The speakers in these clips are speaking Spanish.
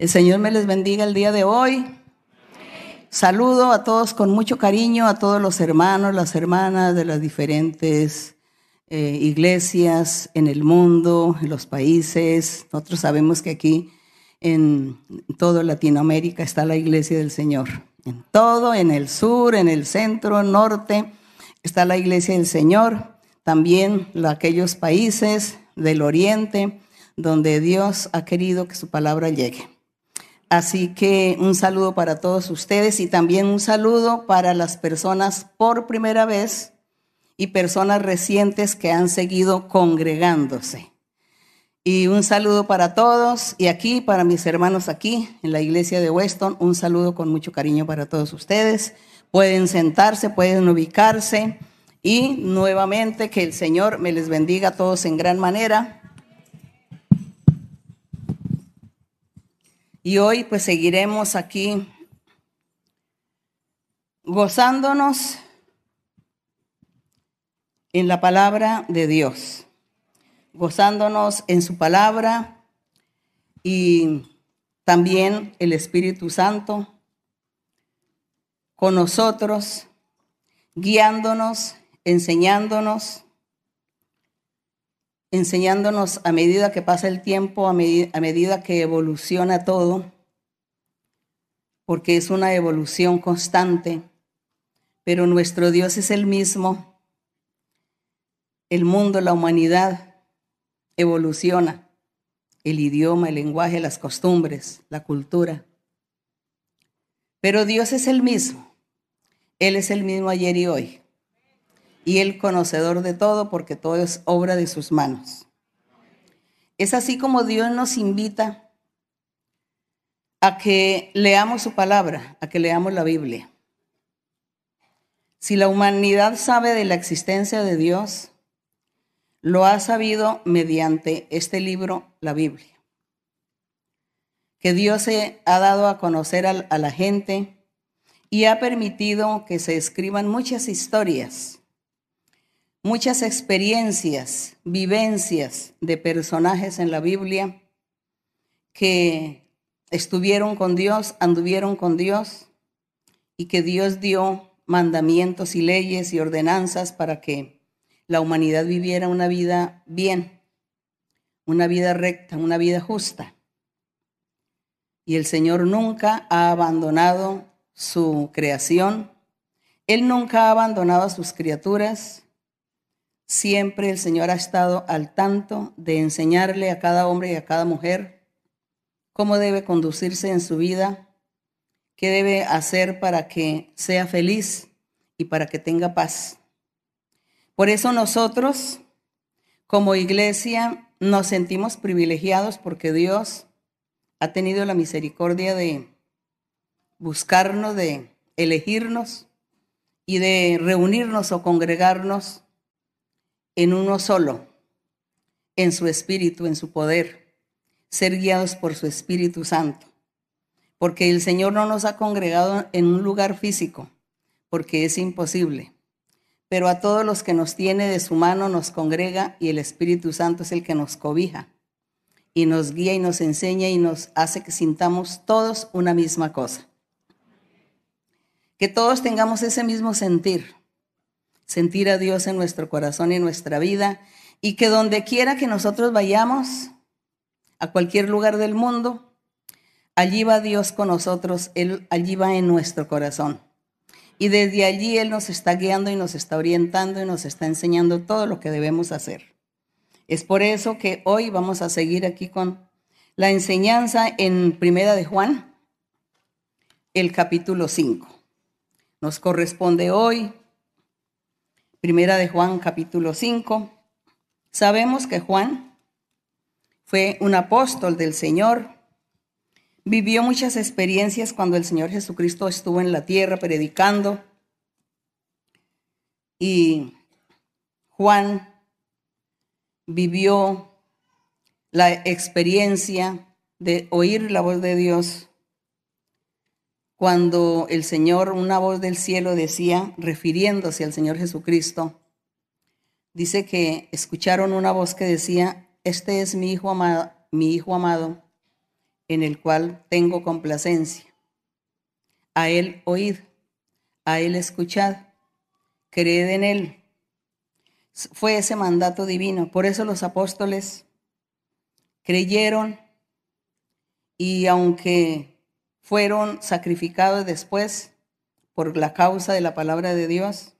El Señor me les bendiga el día de hoy. Saludo a todos con mucho cariño, a todos los hermanos, las hermanas de las diferentes eh, iglesias en el mundo, en los países. Nosotros sabemos que aquí en toda Latinoamérica está la iglesia del Señor. En todo, en el sur, en el centro, norte, está la iglesia del Señor. También aquellos países del oriente donde Dios ha querido que su palabra llegue. Así que un saludo para todos ustedes y también un saludo para las personas por primera vez y personas recientes que han seguido congregándose. Y un saludo para todos y aquí, para mis hermanos aquí en la iglesia de Weston, un saludo con mucho cariño para todos ustedes. Pueden sentarse, pueden ubicarse y nuevamente que el Señor me les bendiga a todos en gran manera. Y hoy pues seguiremos aquí gozándonos en la palabra de Dios, gozándonos en su palabra y también el Espíritu Santo con nosotros, guiándonos, enseñándonos enseñándonos a medida que pasa el tiempo, a, medida que evoluciona todo, porque es una evolución constante, pero nuestro Dios es el mismo. El mundo, la humanidad evoluciona, el idioma, el lenguaje, las costumbres, la cultura. Pero Dios es el mismo. Él es el mismo ayer y hoy y el conocedor de todo, porque todo es obra de sus manos. Es así como Dios nos invita a que leamos su palabra, a que leamos la Biblia. Si la humanidad sabe de la existencia de Dios, lo ha sabido mediante este libro, la Biblia. Que Dios se ha dado a conocer a, la gente y ha permitido que se escriban muchas historias muchas experiencias, vivencias de personajes en la Biblia que estuvieron con Dios, anduvieron con Dios y que Dios dio mandamientos y leyes y ordenanzas para que la humanidad viviera una vida bien, una vida recta, una vida justa. Y el Señor nunca ha abandonado su creación, Él nunca ha abandonado a sus criaturas, Siempre el Señor ha estado al tanto de enseñarle a cada hombre y a cada mujer cómo debe conducirse en su vida, qué debe hacer para que sea feliz y para que tenga paz. Por eso nosotros, como iglesia, nos sentimos privilegiados porque Dios ha tenido la misericordia de buscarnos, de elegirnos y de reunirnos o congregarnos en uno solo, en su espíritu, en su poder, ser guiados por su Espíritu Santo. Porque el Señor no nos ha congregado en un lugar físico, porque es imposible. Pero a todos los que nos tiene de su mano nos congrega y el Espíritu Santo es el que nos cobija y nos guía y nos enseña y nos hace que sintamos todos una misma cosa. Que todos tengamos ese mismo sentir sentir a Dios en nuestro corazón y en nuestra vida, y que donde quiera que nosotros vayamos, a cualquier lugar del mundo, allí va Dios con nosotros, Él allí va en nuestro corazón. Y desde allí Él nos está guiando y nos está orientando y nos está enseñando todo lo que debemos hacer. Es por eso que hoy vamos a seguir aquí con la enseñanza en Primera de Juan, el capítulo 5. Nos corresponde hoy Primera de Juan capítulo 5. Sabemos que Juan fue un apóstol del Señor, vivió muchas experiencias cuando el Señor Jesucristo estuvo en la tierra predicando. Y Juan vivió la experiencia de oír la voz de Dios cuando el Señor, una voz del cielo decía, refiriéndose al Señor Jesucristo, dice que escucharon una voz que decía, este es mi hijo amado, mi hijo amado, en el cual tengo complacencia. A Él oíd, a Él escuchad, creed en Él. Fue ese mandato divino. Por eso los apóstoles creyeron y aunque fueron sacrificados después por la causa de la palabra de Dios,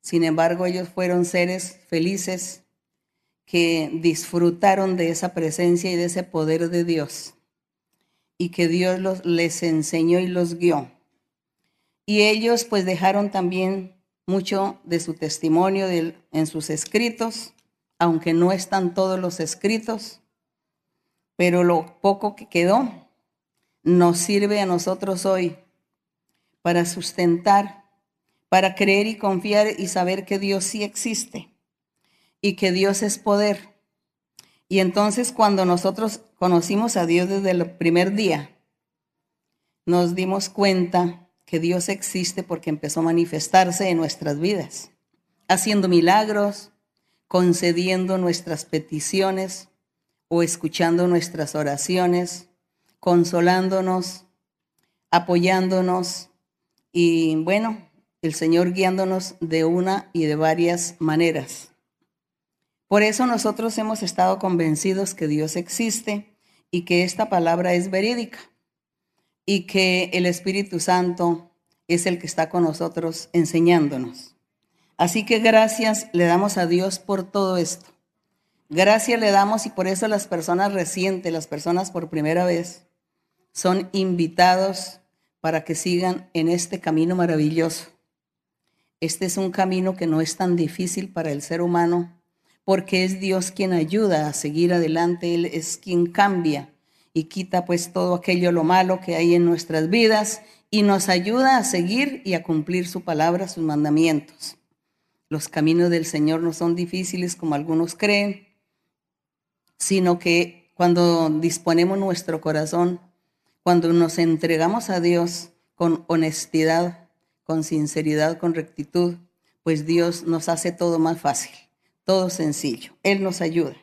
sin embargo ellos fueron seres felices que disfrutaron de esa presencia y de ese poder de Dios y que Dios les enseñó y los guió. Y ellos pues dejaron también mucho de su testimonio en sus escritos, aunque no están todos los escritos, pero lo poco que quedó nos sirve a nosotros hoy para sustentar, para creer y confiar y saber que Dios sí existe y que Dios es poder. Y entonces cuando nosotros conocimos a Dios desde el primer día, nos dimos cuenta que Dios existe porque empezó a manifestarse en nuestras vidas, haciendo milagros, concediendo nuestras peticiones o escuchando nuestras oraciones, consolándonos, apoyándonos y bueno, el Señor guiándonos de una y de varias maneras. Por eso nosotros hemos estado convencidos que Dios existe y que esta palabra es verídica y que el Espíritu Santo es el que está con nosotros enseñándonos. Así que gracias le damos a Dios por todo esto. Gracias le damos y por eso las personas recientes, las personas por primera vez, son invitados para que sigan en este camino maravilloso. Este es un camino que no es tan difícil para el ser humano porque es Dios quien ayuda a seguir adelante, Él es quien cambia y quita pues todo aquello lo malo que hay en nuestras vidas y nos ayuda a seguir y a cumplir su palabra, sus mandamientos. Los caminos del Señor no son difíciles como algunos creen, sino que cuando disponemos nuestro corazón, cuando nos entregamos a Dios con honestidad, con sinceridad, con rectitud, pues Dios nos hace todo más fácil todo sencillo. Él nos ayuda.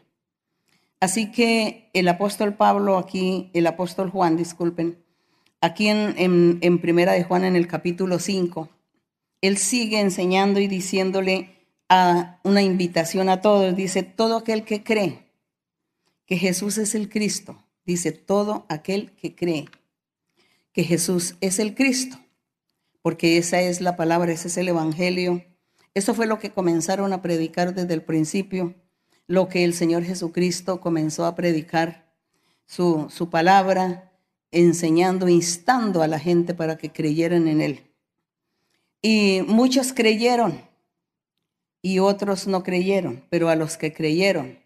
Así que el apóstol Pablo aquí, el apóstol Juan, disculpen, aquí en, en, Primera de Juan en el capítulo 5, él sigue enseñando y diciéndole a una invitación a todos, dice, todo aquel que cree que Jesús es el Cristo, dice, todo aquel que cree que Jesús es el Cristo, porque esa es la palabra, ese es el Evangelio eso fue lo que comenzaron a predicar desde el principio, lo que el Señor Jesucristo comenzó a predicar, su, su palabra, enseñando, instando a la gente para que creyeran en Él. Y muchos creyeron y otros no creyeron, pero a los que creyeron,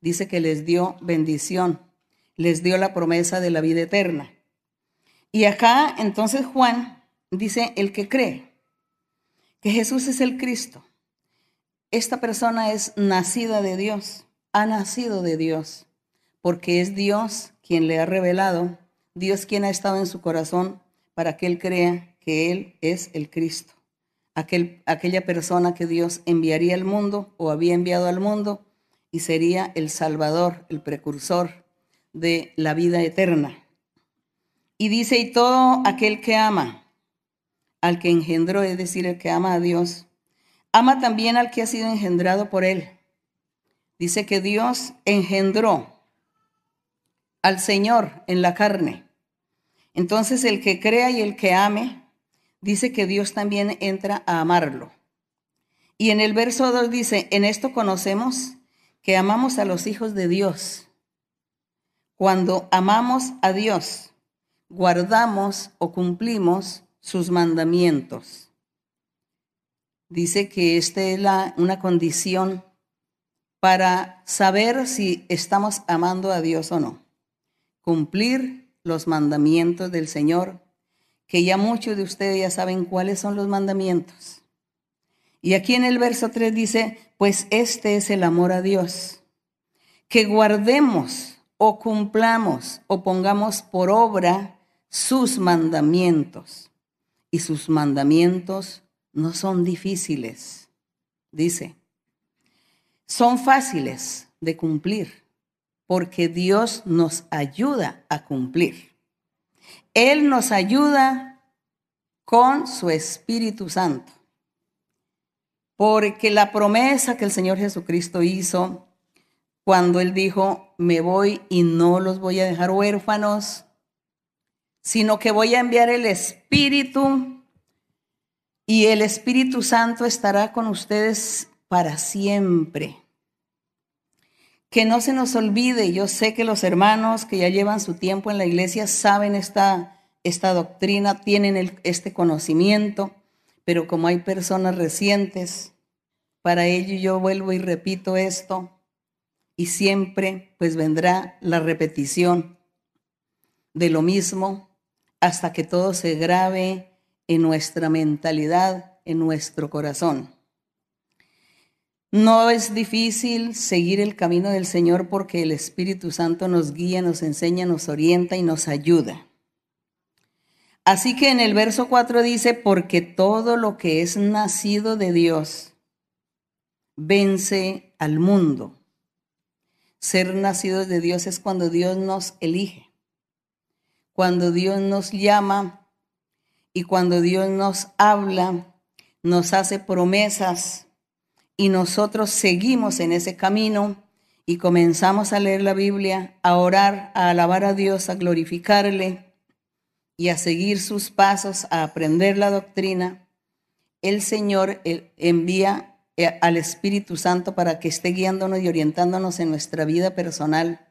dice que les dio bendición, les dio la promesa de la vida eterna. Y acá entonces Juan dice, el que cree, que Jesús es el Cristo. Esta persona es nacida de Dios, ha nacido de Dios, porque es Dios quien le ha revelado, Dios quien ha estado en su corazón para que él crea que Él es el Cristo, aquel, aquella persona que Dios enviaría al mundo o había enviado al mundo y sería el Salvador, el precursor de la vida eterna. Y dice, y todo aquel que ama, al que engendró, es decir, el que ama a Dios, ama también al que ha sido engendrado por él. Dice que Dios engendró al Señor en la carne. Entonces el que crea y el que ame, dice que Dios también entra a amarlo. Y en el verso 2 dice, en esto conocemos que amamos a los hijos de Dios. Cuando amamos a Dios, guardamos o cumplimos sus mandamientos. Dice que esta es la, una condición para saber si estamos amando a Dios o no. Cumplir los mandamientos del Señor, que ya muchos de ustedes ya saben cuáles son los mandamientos. Y aquí en el verso 3 dice, pues este es el amor a Dios, que guardemos o cumplamos o pongamos por obra sus mandamientos y sus mandamientos no son difíciles, dice. Son fáciles de cumplir. porque Dios nos ayuda a cumplir. Él nos ayuda con su Espíritu Santo. Porque la promesa que el Señor Jesucristo hizo cuando Él dijo, me voy y no los voy a dejar huérfanos, sino que voy a enviar el Espíritu y el Espíritu Santo estará con ustedes para siempre. Que no se nos olvide, yo sé que los hermanos que ya llevan su tiempo en la iglesia saben esta, esta doctrina, tienen este conocimiento, pero como hay personas recientes, para ello yo vuelvo y repito esto, y siempre pues vendrá la repetición de lo mismo hasta que todo se grabe en nuestra mentalidad, en nuestro corazón. No es difícil seguir el camino del Señor porque el Espíritu Santo nos guía, nos enseña, nos orienta y nos ayuda. Así que en el verso 4 dice, porque todo lo que es nacido de Dios vence al mundo. Ser nacidos de Dios es cuando Dios nos elige, cuando Dios nos llama y cuando Dios nos habla, nos hace promesas y nosotros seguimos en ese camino y comenzamos a leer la Biblia, a orar, a alabar a Dios, a glorificarle y a seguir sus pasos, a aprender la doctrina, el Señor envía eh, al Espíritu Santo para que esté guiándonos y orientándonos en nuestra vida personal.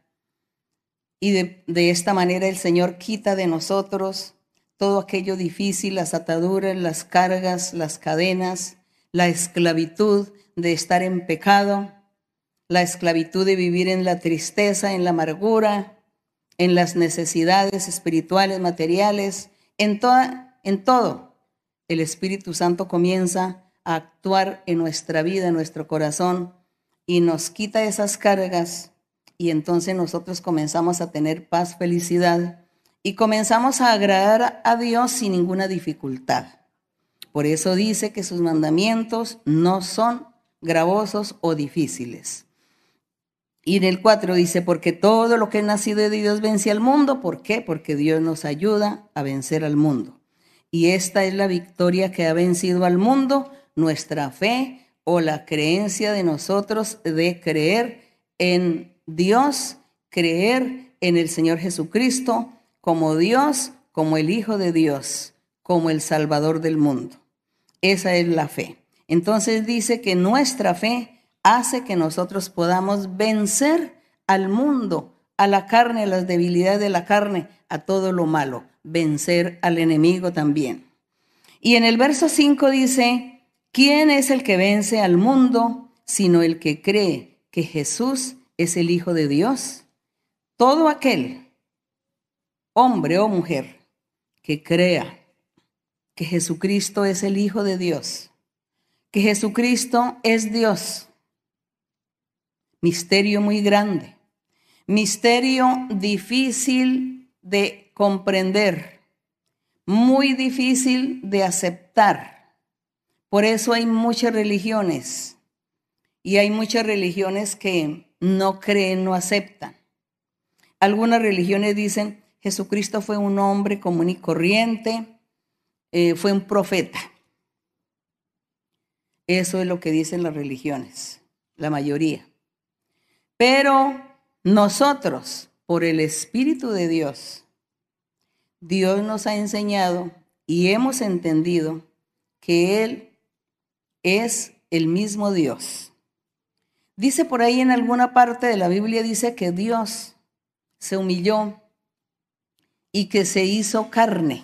Y de, de esta manera el Señor quita de nosotros todo aquello difícil, las ataduras, las cargas, las cadenas, la esclavitud de estar en pecado, la esclavitud de vivir en la tristeza, en la amargura, en las necesidades espirituales, materiales, en, toda, en todo. El Espíritu Santo comienza actuar en nuestra vida, en nuestro corazón, y nos quita esas cargas, y entonces nosotros comenzamos a tener paz, felicidad, y comenzamos a agradar a Dios sin ninguna dificultad. Por eso dice que sus mandamientos no son gravosos o difíciles. Y en el 4 dice, porque todo lo que es nacido de Dios vence al mundo. ¿Por qué? Porque Dios nos ayuda a vencer al mundo. Y esta es la victoria que ha vencido al mundo, nuestra fe o la creencia de nosotros de creer en Dios, creer en el Señor Jesucristo como Dios, como el Hijo de Dios, como el Salvador del mundo. Esa es la fe. Entonces dice que nuestra fe hace que nosotros podamos vencer al mundo, a la carne, a las debilidades de la carne, a todo lo malo, vencer al enemigo también. Y en el verso 5 dice, ¿quién es el que vence al mundo sino el que cree que Jesús es el Hijo de Dios? Todo aquel, hombre o mujer, que crea que Jesucristo es el Hijo de Dios, que Jesucristo es Dios. Misterio muy grande, misterio difícil de comprender, muy difícil de aceptar. Por eso hay muchas religiones y hay muchas religiones que no creen, no aceptan. Algunas religiones dicen, Jesucristo fue un hombre común y corriente, eh, fue un profeta. Eso es lo que dicen las religiones, la mayoría. Pero nosotros, por el Espíritu de Dios, Dios nos ha enseñado y hemos entendido que Él es el mismo Dios. Dice por ahí en alguna parte de la Biblia, dice que Dios se humilló y que se hizo carne.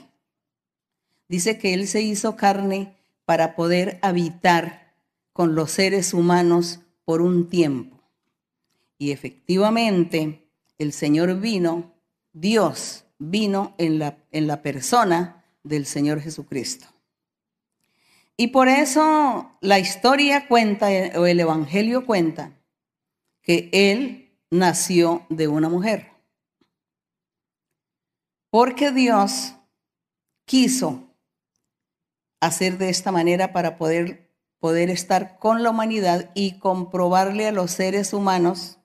Dice que Él se hizo carne para poder habitar con los seres humanos por un tiempo. Y efectivamente, el Señor vino, Dios vino en la, en la persona del Señor Jesucristo. Y por eso la historia cuenta, o el Evangelio cuenta, que Él nació de una mujer. Porque Dios quiso hacer de esta manera para poder, poder estar con la humanidad y comprobarle a los seres humanos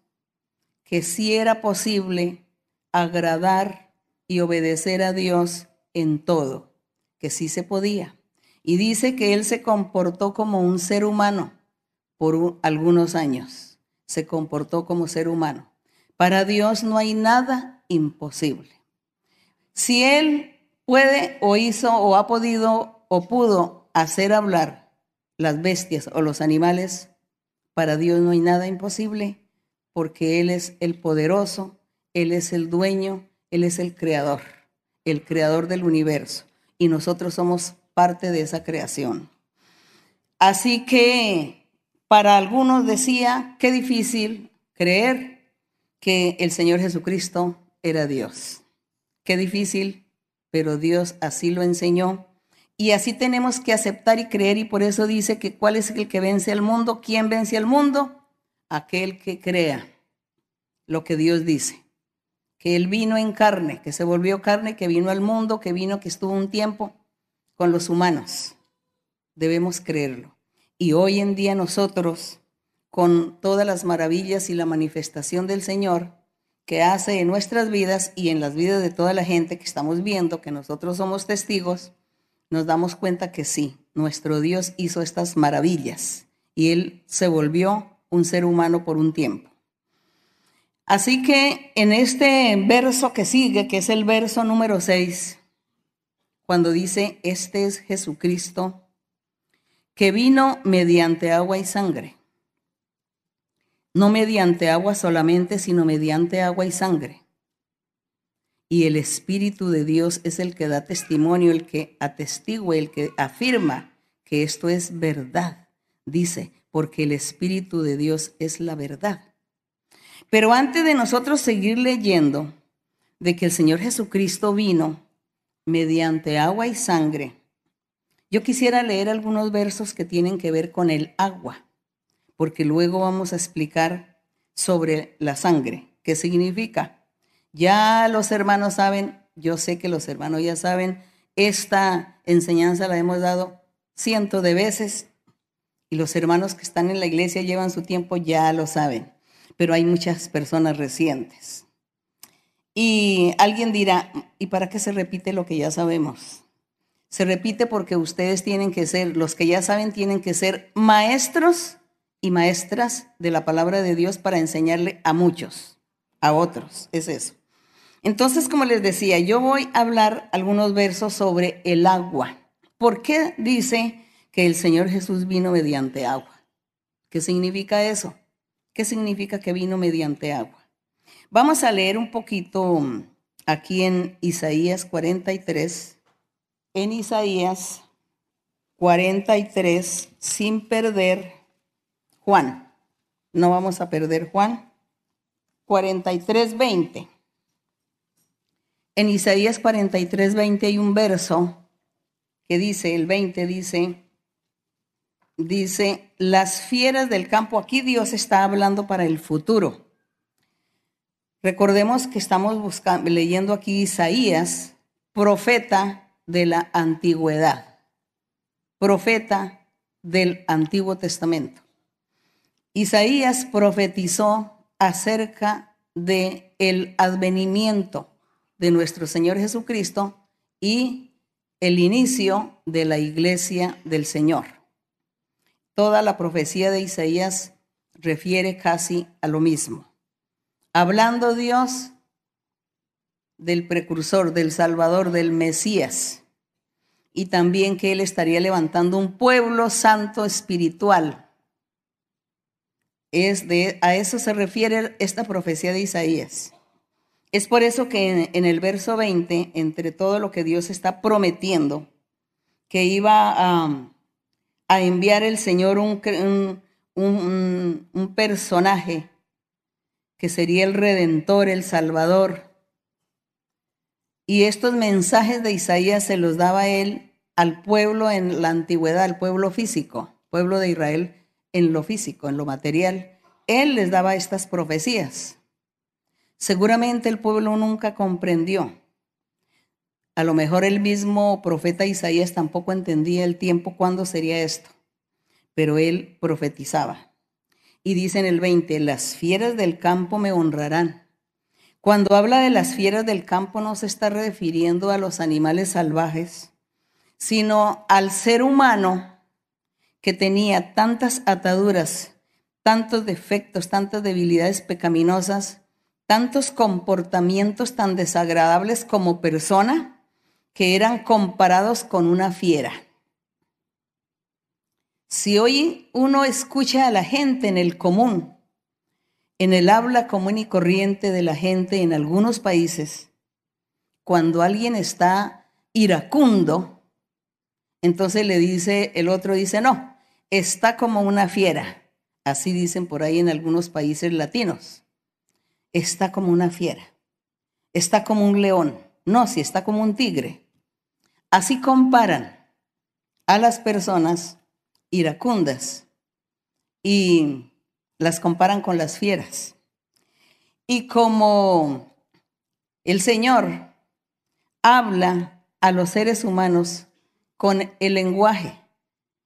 que sí era posible agradar y obedecer a Dios en todo, que sí se podía. Y dice que él se comportó como un ser humano por algunos años. Se comportó como ser humano. Para Dios no hay nada imposible. Si él puede o hizo o ha podido o pudo hacer hablar las bestias o los animales, para Dios no hay nada imposible porque Él es el poderoso, Él es el dueño, Él es el creador, el creador del universo. Y nosotros somos parte de esa creación. Así que para algunos decía, qué difícil creer que el Señor Jesucristo era Dios. Qué difícil, pero Dios así lo enseñó. Y así tenemos que aceptar y creer y por eso dice que cuál es el que vence al mundo, quién vence al mundo, aquel que crea lo que Dios dice. Que Él vino en carne, que se volvió carne, que vino al mundo, que vino, que estuvo un tiempo con los humanos. Debemos creerlo. Y hoy en día nosotros, con todas las maravillas y la manifestación del Señor que hace en nuestras vidas y en las vidas de toda la gente que estamos viendo, que nosotros somos testigos, nos damos cuenta que sí, nuestro Dios hizo estas maravillas y Él se volvió un ser humano por un tiempo. Así que en este verso que sigue, que es el verso número 6, cuando dice, este es Jesucristo, que vino mediante agua y sangre. No mediante agua solamente, sino mediante agua y sangre. Y el Espíritu de Dios es el que da testimonio, el que atestigua, el que afirma que esto es verdad. Dice, porque el Espíritu de Dios es la verdad. Pero antes de nosotros seguir leyendo de que el Señor Jesucristo vino mediante agua y sangre, yo quisiera leer algunos versos que tienen que ver con el agua, porque luego vamos a explicar sobre la sangre, qué significa. Ya los hermanos saben, yo sé que los hermanos ya saben, esta enseñanza la hemos dado cientos de veces y los hermanos que están en la iglesia llevan su tiempo, ya lo saben, pero hay muchas personas recientes. Y alguien dirá, ¿y para qué se repite lo que ya sabemos? Se repite porque ustedes tienen que ser, los que ya saben, tienen que ser maestros y maestras de la palabra de Dios para enseñarle a muchos, a otros. Es eso. Entonces, como les decía, yo voy a hablar algunos versos sobre el agua. ¿Por qué dice que el Señor Jesús vino mediante agua. ¿Qué significa eso? ¿Qué significa que vino mediante agua? Vamos a leer un poquito mm, aquí en Isaías 43. En Isaías 43, sin perder Juan. No vamos a perder Juan. 43, 20. En Isaías 43, 20 hay un verso que dice, el 20 dice, dice, las fieras del campo, aquí Dios está hablando para el futuro. Recordemos que estamos buscando, leyendo aquí Isaías, profeta de la antigüedad, profeta del Antiguo Testamento. Isaías profetizó acerca de el advenimiento de nuestro Señor Jesucristo y el inicio de la iglesia del Señor. Toda la profecía de Isaías refiere casi a lo mismo. Hablando Dios del precursor, del Salvador, del Mesías, y también que Él estaría levantando un pueblo santo espiritual. Es de, a eso se refiere esta profecía de Isaías. Es por eso que en, el verso 20, entre todo lo que Dios está prometiendo, que iba a a enviar el Señor un, un, personaje que sería el redentor, el salvador. Y estos mensajes de Isaías se los daba él al pueblo en la antigüedad, al pueblo físico, pueblo de Israel en lo físico, en lo material. Él les daba estas profecías. Seguramente el pueblo nunca comprendió. A lo mejor el mismo profeta Isaías tampoco entendía el tiempo cuándo sería esto, pero él profetizaba. Y dice en el 20, las fieras del campo me honrarán. Cuando habla de las fieras del campo no se está refiriendo a los animales salvajes, sino al ser humano que tenía tantas ataduras, tantos defectos, tantas debilidades pecaminosas, tantos comportamientos tan desagradables como persona, que eran comparados con una fiera. Si hoy uno escucha a la gente en el común, en el habla común y corriente de la gente en algunos países, cuando alguien está iracundo, entonces le dice, el otro dice, no, está como una fiera. Así dicen por ahí en algunos países latinos. Está como una fiera. Está como un león. No, si está como un tigre. Así comparan a las personas iracundas y las comparan con las fieras. Y como el Señor habla a los seres humanos con el lenguaje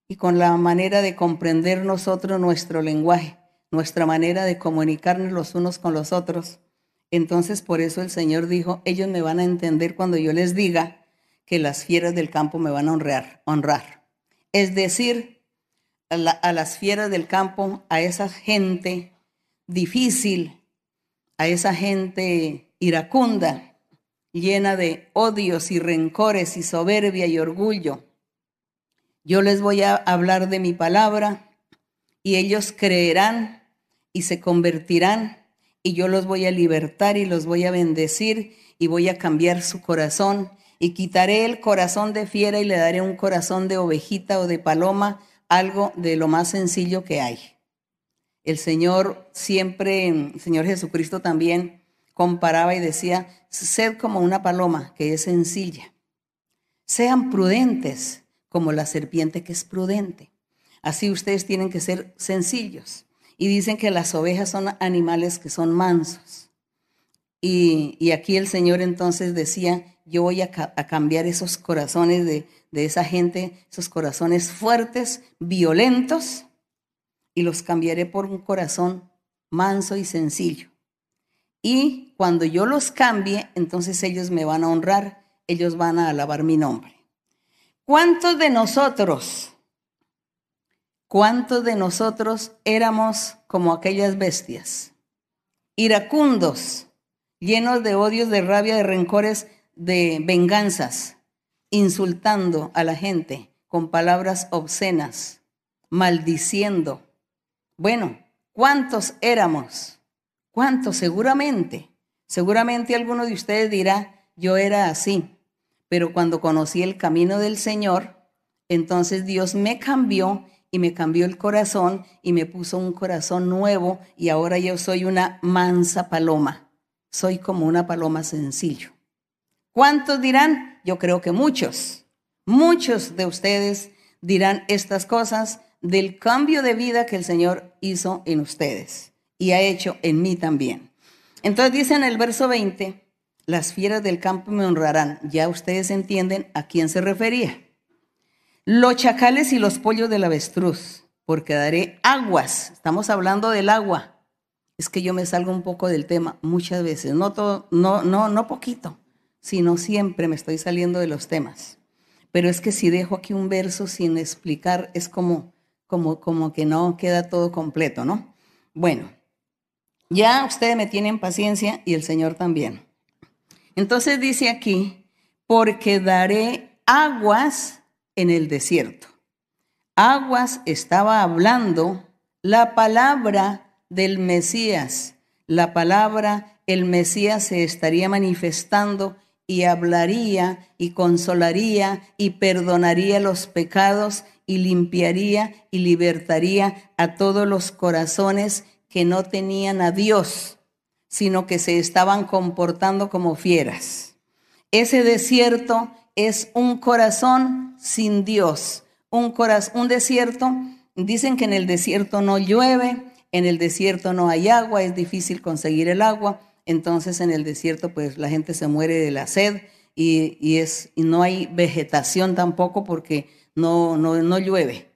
y con la manera de comprender nosotros nuestro lenguaje, nuestra manera de comunicarnos los unos con los otros. Entonces por eso el Señor dijo, ellos me van a entender cuando yo les diga que las fieras del campo me van a honrar. honrar. Es decir, a, las fieras del campo, a esa gente difícil, a esa gente iracunda, llena de odios y rencores y soberbia y orgullo. Yo les voy a hablar de mi palabra y ellos creerán y se convertirán y yo los voy a libertar y los voy a bendecir y voy a cambiar su corazón y quitaré el corazón de fiera y le daré un corazón de ovejita o de paloma, algo de lo más sencillo que hay. El Señor siempre, el Señor Jesucristo también comparaba y decía, sed como una paloma que es sencilla. Sean prudentes como la serpiente que es prudente. Así ustedes tienen que ser sencillos. Y dicen que las ovejas son animales que son mansos. Y, aquí el Señor entonces decía, yo voy a, cambiar esos corazones de, de esa gente, esos corazones fuertes, violentos, y los cambiaré por un corazón manso y sencillo. Y cuando yo los cambie, entonces ellos me van a honrar, ellos van a alabar mi nombre. ¿Cuántos de nosotros, cuántos de nosotros éramos como aquellas bestias? Iracundos, llenos de odios, de rabia, de rencores, de venganzas, insultando a la gente con palabras obscenas, maldiciendo. Bueno, ¿cuántos éramos? ¿Cuántos? Seguramente. Seguramente alguno de ustedes dirá, yo era así, pero cuando conocí el camino del Señor, entonces Dios me cambió y me cambió el corazón y me puso un corazón nuevo y ahora yo soy una mansa paloma. Soy como una paloma sencillo. ¿Cuántos dirán? Yo creo que muchos. Muchos de ustedes dirán estas cosas del cambio de vida que el Señor hizo en ustedes y ha hecho en mí también. Entonces dice en el verso 20, las fieras del campo me honrarán. Ya ustedes entienden a quién se refería. Los chacales y los pollos del avestruz, porque daré aguas. Estamos hablando del agua. Es que yo me salgo un poco del tema muchas veces, no todo, no, no, no poquito, sino siempre me estoy saliendo de los temas. Pero es que si dejo aquí un verso sin explicar, es como, como, como que no queda todo completo, ¿no? Bueno, ya ustedes me tienen paciencia y el Señor también. Entonces dice aquí, porque daré aguas en el desierto. Aguas estaba hablando la palabra del Mesías. La palabra, el Mesías se estaría manifestando y hablaría y consolaría y perdonaría los pecados y limpiaría y libertaría a todos los corazones que no tenían a Dios, sino que se estaban comportando como fieras. Ese desierto es un corazón sin Dios, un, corazón, un desierto. Dicen que en el desierto no llueve, en el desierto no hay agua, es difícil conseguir el agua, entonces en el desierto pues la gente se muere de la sed y, es, y no hay vegetación tampoco porque no, no, llueve.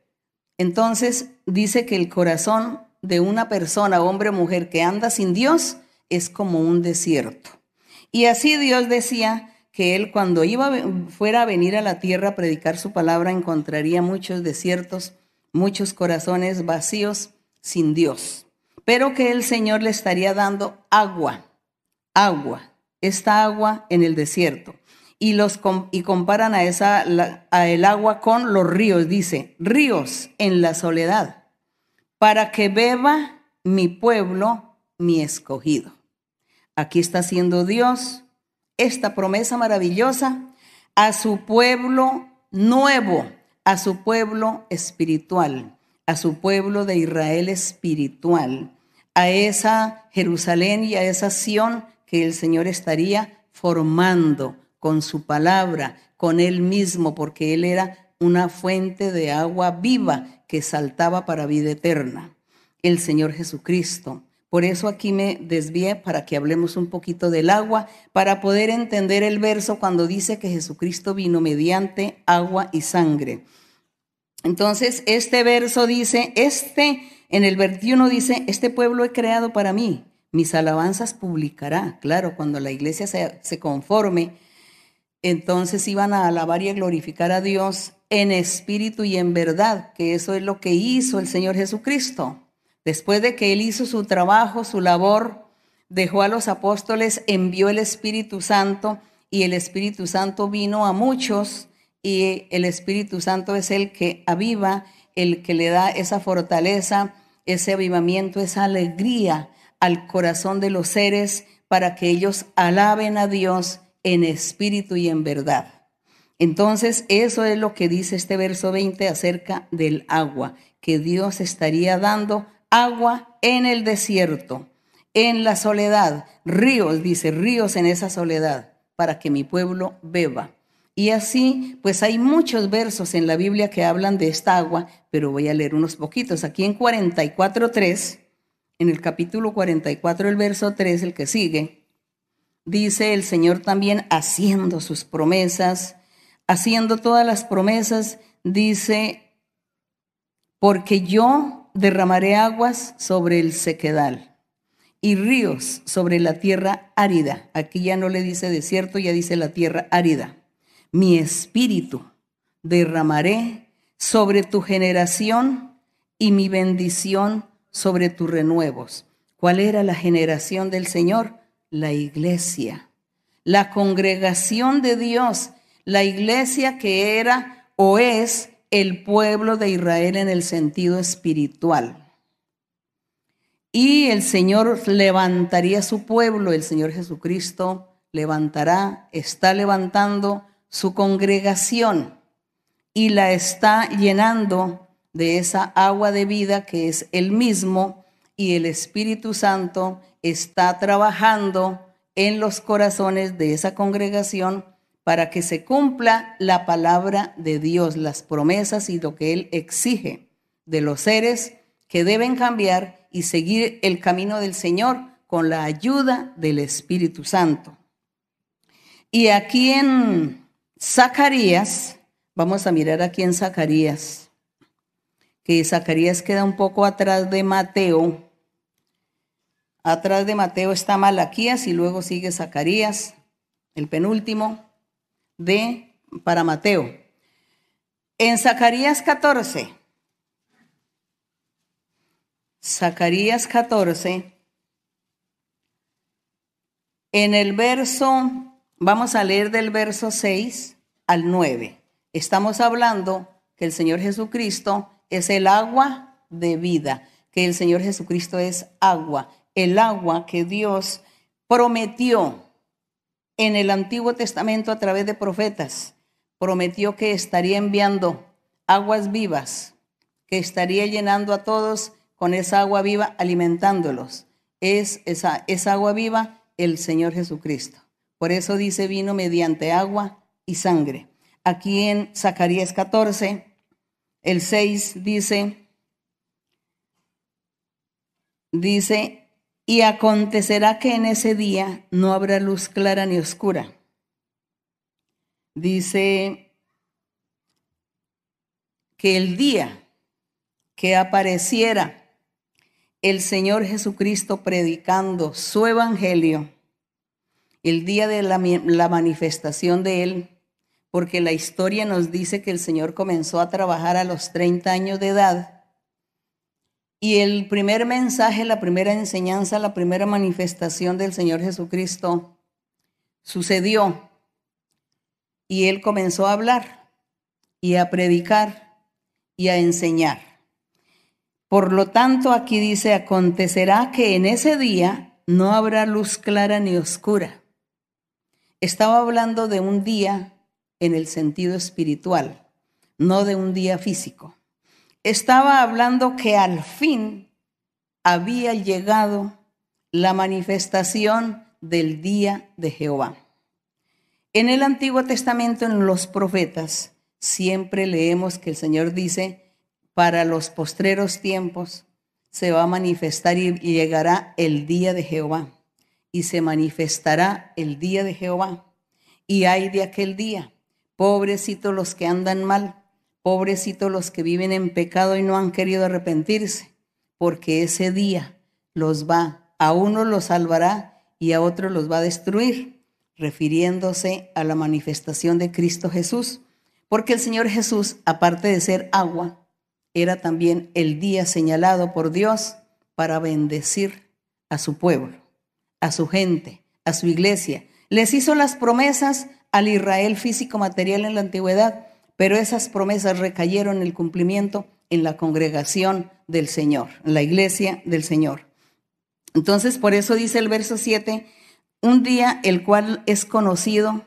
Entonces dice que el corazón de una persona, hombre o mujer, que anda sin Dios es como un desierto. Y así Dios decía que él cuando iba fuera a venir a la tierra a predicar su palabra encontraría muchos desiertos, muchos corazones vacíos sin Dios, pero que el Señor le estaría dando agua, agua, esta agua en el desierto. Y, los, y comparan a, esa, a el agua con los ríos, dice, ríos en la soledad, para que beba mi pueblo, mi escogido. Aquí está haciendo Dios esta promesa maravillosa a su pueblo nuevo, a su pueblo espiritual, a su pueblo de Israel espiritual, a esa Jerusalén y a esa Sión que el Señor estaría formando con su palabra, con él mismo, porque él era una fuente de agua viva que saltaba para vida eterna. El Señor Jesucristo por eso aquí me desvié para que hablemos un poquito del agua, para poder entender el verso cuando dice que Jesucristo vino mediante agua y sangre. Entonces, este verso dice, este, en el 21 dice, este pueblo he creado para mí, mis alabanzas publicará. Claro, cuando la iglesia se, se conforme, entonces iban a alabar y a glorificar a Dios en espíritu y en verdad, que eso es lo que hizo el Señor Jesucristo. Después de que él hizo su trabajo, su labor, dejó a los apóstoles, envió el Espíritu Santo y el Espíritu Santo vino a muchos y el Espíritu Santo es el que aviva, el que le da esa fortaleza, ese avivamiento, esa alegría al corazón de los seres para que ellos alaben a Dios en espíritu y en verdad. Entonces, eso es lo que dice este verso 20 acerca del agua que Dios estaría dando agua en el desierto, en la soledad, ríos, dice, ríos en esa soledad, para que mi pueblo beba. Y así, pues hay muchos versos en la Biblia que hablan de esta agua, pero voy a leer unos poquitos. Aquí en 44.3, en el capítulo 44, el verso 3, el que sigue, dice el Señor también haciendo sus promesas, haciendo todas las promesas, dice, porque yo derramaré aguas sobre el sequedal y ríos sobre la tierra árida. Aquí ya no le dice desierto, ya dice la tierra árida. Mi espíritu derramaré sobre tu generación y mi bendición sobre tus renuevos. ¿Cuál era la generación del Señor? La iglesia, la congregación de Dios, la iglesia que era o es el pueblo de Israel en el sentido espiritual. Y el Señor levantaría su pueblo, el Señor Jesucristo levantará, está levantando su congregación y la está llenando de esa agua de vida que es el mismo y el Espíritu Santo está trabajando en los corazones de esa congregación para que se cumpla la palabra de Dios, las promesas y lo que Él exige de los seres que deben cambiar y seguir el camino del Señor con la ayuda del Espíritu Santo. Y aquí en Zacarías, vamos a mirar aquí en Zacarías, Zacarías queda un poco atrás de Mateo. Atrás de Mateo está Malaquías y luego sigue Zacarías, el penúltimo de para Mateo. En Zacarías 14, Zacarías 14, en el verso, vamos a leer del verso 6 al 9. Estamos hablando que el Señor Jesucristo es el agua de vida, que el Señor Jesucristo es agua, el agua que Dios prometió en el Antiguo Testamento a través de profetas. Prometió que estaría enviando aguas vivas, que estaría llenando a todos con esa agua viva, alimentándolos. Es esa, esa agua viva el Señor Jesucristo. Por eso dice vino mediante agua y sangre. Aquí en Zacarías 14, el 6 dice, dice, y acontecerá que en ese día no habrá luz clara ni oscura. Dice que el día que apareciera el Señor Jesucristo predicando su evangelio, el día de la, la, manifestación de Él, porque la historia nos dice que el Señor comenzó a trabajar a los 30 años de edad. Y el primer mensaje, la primera enseñanza, la primera manifestación del Señor Jesucristo sucedió. Y Él comenzó a hablar y a predicar y a enseñar. Por lo tanto, aquí dice, acontecerá que en ese día no habrá luz clara ni oscura. Estaba hablando de un día en el sentido espiritual, no de un día físico. Estaba hablando que al fin había llegado la manifestación del día de Jehová. En el Antiguo Testamento, en los profetas, siempre leemos que el Señor dice, para los postreros tiempos se va a manifestar y llegará el día de Jehová. Y se manifestará el día de Jehová. Y hay de aquel día, pobrecitos los que andan mal, pobrecitos los que viven en pecado y no han querido arrepentirse, porque ese día los va, a uno los salvará y a otro los va a destruir, refiriéndose a la manifestación de Cristo Jesús. Porque el Señor Jesús, aparte de ser agua, era también el día señalado por Dios para bendecir a su pueblo, a su gente, a su iglesia. Les hizo las promesas al Israel físico material en la antigüedad, pero esas promesas recayeron en el cumplimiento en la congregación del Señor, en la iglesia del Señor. Entonces, por eso dice el verso 7, un día el cual es conocido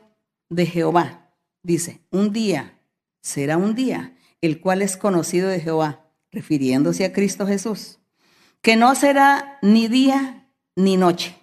de Jehová. Dice, un día, será un día el cual es conocido de Jehová, refiriéndose a Cristo Jesús, que no será ni día ni noche,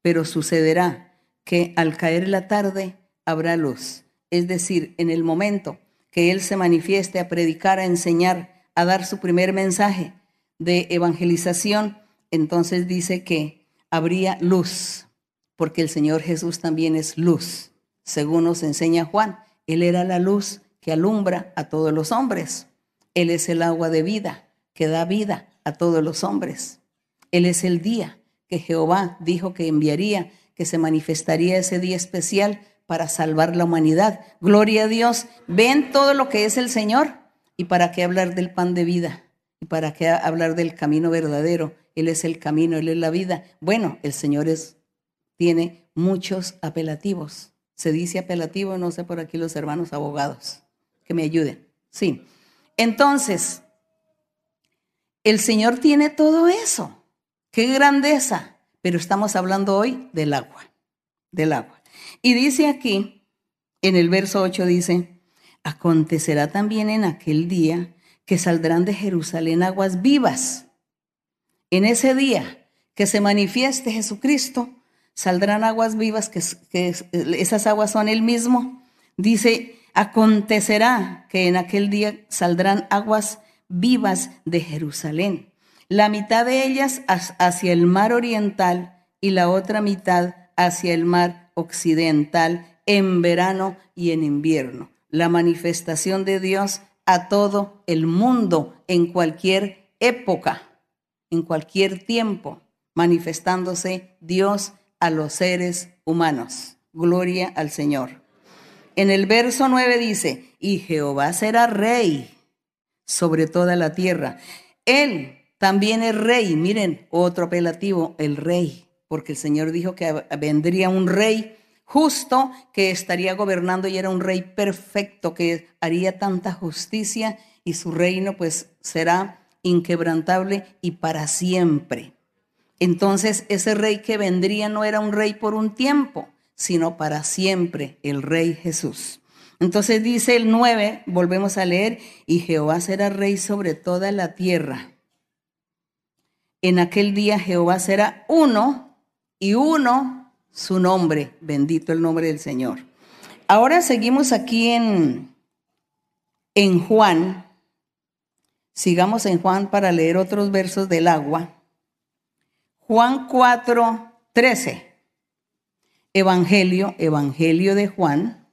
pero sucederá que al caer la tarde habrá luz. Es decir, en el momento que Él se manifieste a predicar, a enseñar, a dar su primer mensaje de evangelización, entonces dice que habría luz, porque el Señor Jesús también es luz, según nos enseña Juan. Él era la luz que alumbra a todos los hombres. Él es el agua de vida que da vida a todos los hombres. Él es el día que Jehová dijo que enviaría, que se manifestaría ese día especial para salvar la humanidad. Gloria a Dios. Ven todo lo que es el Señor. ¿Y para qué hablar del pan de vida? ¿Y para qué hablar del camino verdadero? Él es el camino, Él es la vida. Bueno, el Señor es, tiene muchos apelativos. Se dice apelativo, no sé por aquí los hermanos abogados que me ayuden. Sí. Entonces, el Señor tiene todo eso. Qué grandeza. Pero estamos hablando hoy del agua, del agua. Y dice aquí, en el verso 8 dice, acontecerá también en aquel día que saldrán de Jerusalén aguas vivas. En ese día que se manifieste Jesucristo, saldrán aguas vivas, que, que esas aguas son el mismo. Dice, Acontecerá que en aquel día saldrán aguas vivas de Jerusalén, la mitad de ellas hacia el mar oriental y la otra mitad hacia el mar occidental en verano y en invierno. La manifestación de Dios a todo el mundo en cualquier época, en cualquier tiempo, manifestándose Dios a los seres humanos. Gloria al Señor. En el verso 9 dice, y Jehová será rey sobre toda la tierra. Él también es rey. Miren, otro apelativo, el rey, porque el Señor dijo que vendría un rey justo que estaría gobernando y era un rey perfecto que haría tanta justicia y su reino pues será inquebrantable y para siempre. Entonces ese rey que vendría no era un rey por un tiempo, sino para siempre el Rey Jesús. Entonces dice el 9, volvemos a leer, y Jehová será rey sobre toda la tierra. En aquel día Jehová será uno y uno su nombre. Bendito el nombre del Señor. Ahora seguimos aquí en, en Juan. Sigamos en Juan para leer otros versos del agua. Juan 4, 13. Evangelio, Evangelio de Juan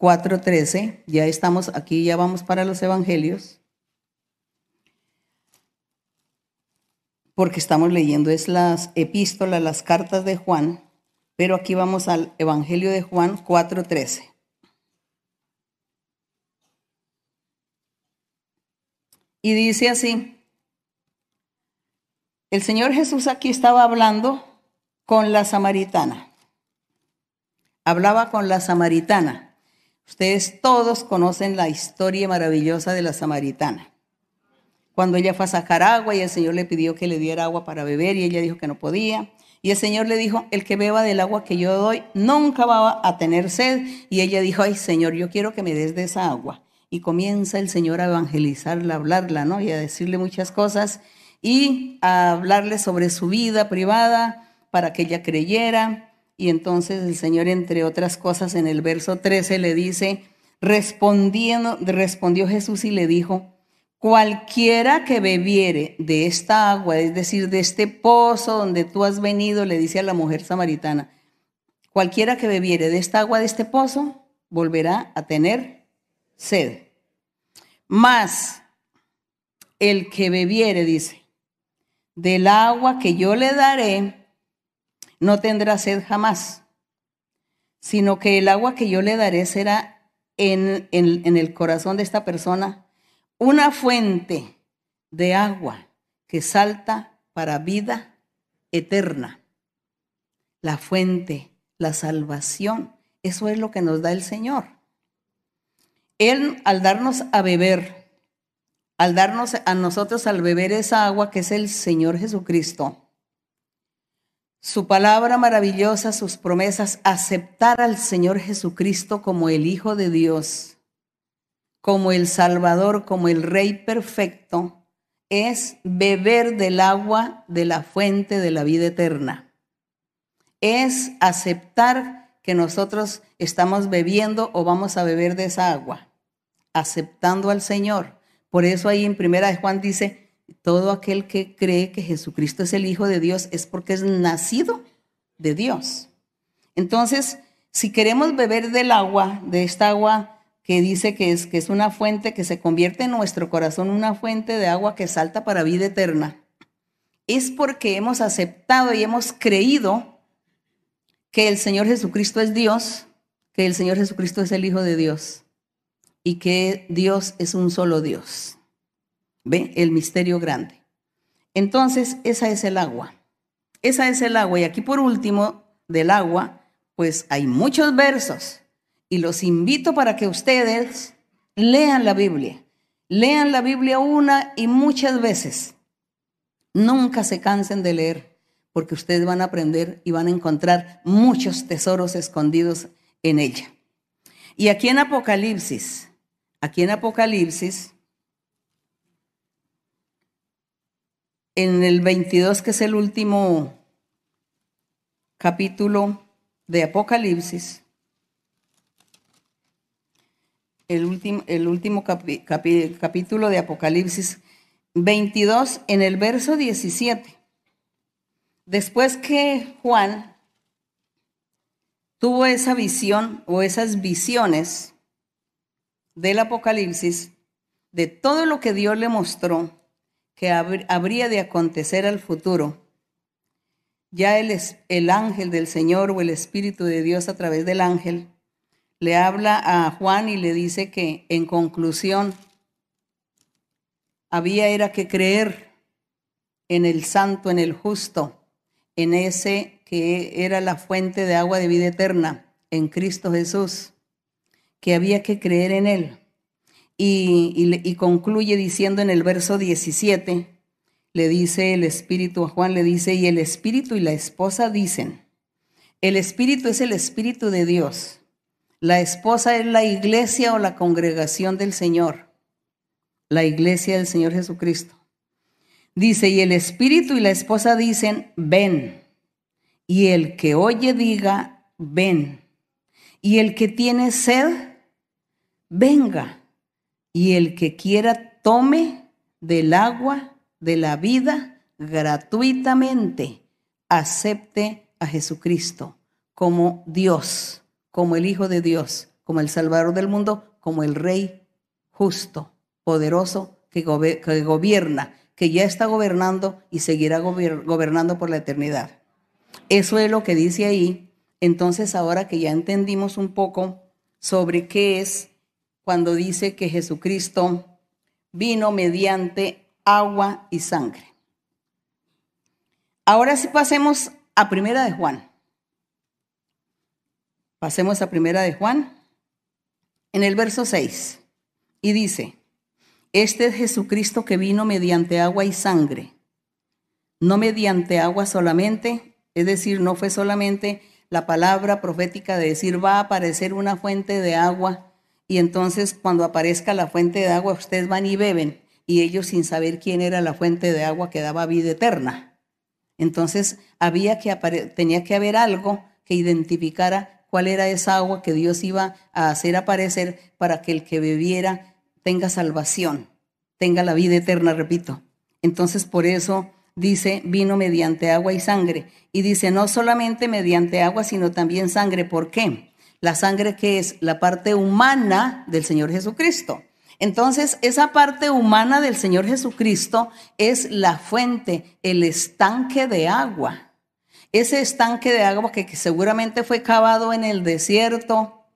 4.13, ya estamos aquí, ya vamos para los Evangelios. Porque estamos leyendo es las epístolas, las cartas de Juan, pero aquí vamos al Evangelio de Juan 4:13. Y dice así, el Señor Jesús aquí estaba hablando con la samaritana. Hablaba con la samaritana. Ustedes todos conocen la historia maravillosa de la samaritana. Cuando ella fue a sacar agua y el Señor le pidió que le diera agua para beber y ella dijo que no podía. Y el Señor le dijo, el que beba del agua que yo doy nunca va a tener sed. Y ella dijo, ay Señor, yo quiero que me des de esa agua y comienza el Señor a evangelizarla, a hablarla, ¿no? Y a decirle muchas cosas y a hablarle sobre su vida privada para que ella creyera. Y entonces el Señor, entre otras cosas, en el verso 13 le dice, respondiendo, respondió Jesús y le dijo, cualquiera que bebiere de esta agua, es decir, de este pozo donde tú has venido, le dice a la mujer samaritana, cualquiera que bebiere de esta agua de este pozo, volverá a tener sed. Mas el que bebiere, dice, del agua que yo le daré, no tendrá sed jamás, sino que el agua que yo le daré será en, en el corazón de esta persona una fuente de agua que salta para vida eterna. La fuente, la salvación, eso es lo que nos da el Señor. Él al darnos a beber, al darnos a nosotros al beber esa agua que es el Señor Jesucristo, su palabra maravillosa, sus promesas, aceptar al Señor Jesucristo como el Hijo de Dios, como el Salvador, como el Rey perfecto, es beber del agua de la fuente de la vida eterna. Es aceptar que nosotros estamos bebiendo o vamos a beber de esa agua aceptando al Señor. Por eso ahí en primera de Juan dice, todo aquel que cree que Jesucristo es el Hijo de Dios es porque es nacido de Dios. Entonces, si queremos beber del agua, de esta agua que dice que es, que es una fuente que se convierte en nuestro corazón, una fuente de agua que salta para vida eterna, es porque hemos aceptado y hemos creído que el Señor Jesucristo es Dios, que el Señor Jesucristo es el Hijo de Dios y que Dios es un solo Dios. ¿Ve? El misterio grande. Entonces, esa es el agua. Esa es el agua. Y aquí por último, del agua, pues hay muchos versos. Y los invito para que ustedes lean la Biblia. Lean la Biblia una y muchas veces. Nunca se cansen de leer, porque ustedes van a aprender y van a encontrar muchos tesoros escondidos en ella. Y aquí en Apocalipsis, aquí en Apocalipsis, en el 22, que es el último capítulo de Apocalipsis, el último, el último capítulo de Apocalipsis 22, en el verso 17. Después que Juan tuvo esa visión o esas visiones, del Apocalipsis, de todo lo que Dios le mostró que habría de acontecer al futuro, ya el, el ángel del Señor o el Espíritu de Dios a través del ángel le habla a Juan y le dice que en conclusión había era que creer en el santo, en el justo, en ese que era la fuente de agua de vida eterna, en Cristo Jesús que había que creer en Él. Y, concluye diciendo en el verso 17, le dice el Espíritu a Juan, le dice, y el Espíritu y la esposa dicen, el Espíritu es el Espíritu de Dios, la esposa es la iglesia o la congregación del Señor, la iglesia del Señor Jesucristo. Dice, y el Espíritu y la esposa dicen, ven, y el que oye diga, ven, y el que tiene sed, venga. Y el que quiera tome del agua de la vida gratuitamente, acepte a Jesucristo como Dios, como el Hijo de Dios, como el Salvador del mundo, como el Rey justo, poderoso, que, gobierna, que ya está gobernando y seguirá gobernando por la eternidad. Eso es lo que dice ahí. Entonces, ahora que ya entendimos un poco sobre qué es cuando dice que Jesucristo vino mediante agua y sangre. Ahora sí pasemos a Primera de Juan. Pasemos a Primera de Juan en el verso 6 y dice, este es Jesucristo que vino mediante agua y sangre, no mediante agua solamente, es decir, no fue solamente la palabra profética de decir va a aparecer una fuente de agua y entonces cuando aparezca la fuente de agua ustedes van y beben y ellos sin saber quién era la fuente de agua que daba vida eterna. Entonces había que tenía que haber algo que identificara cuál era esa agua que Dios iba a hacer aparecer para que el que bebiera tenga salvación, tenga la vida eterna, repito. Entonces por eso dice, vino mediante agua y sangre. Y dice, no solamente mediante agua, sino también sangre. ¿Por qué? La sangre que es la parte humana del Señor Jesucristo. Entonces, esa parte humana del Señor Jesucristo es la fuente, el estanque de agua. Ese estanque de agua que, seguramente fue cavado en el desierto,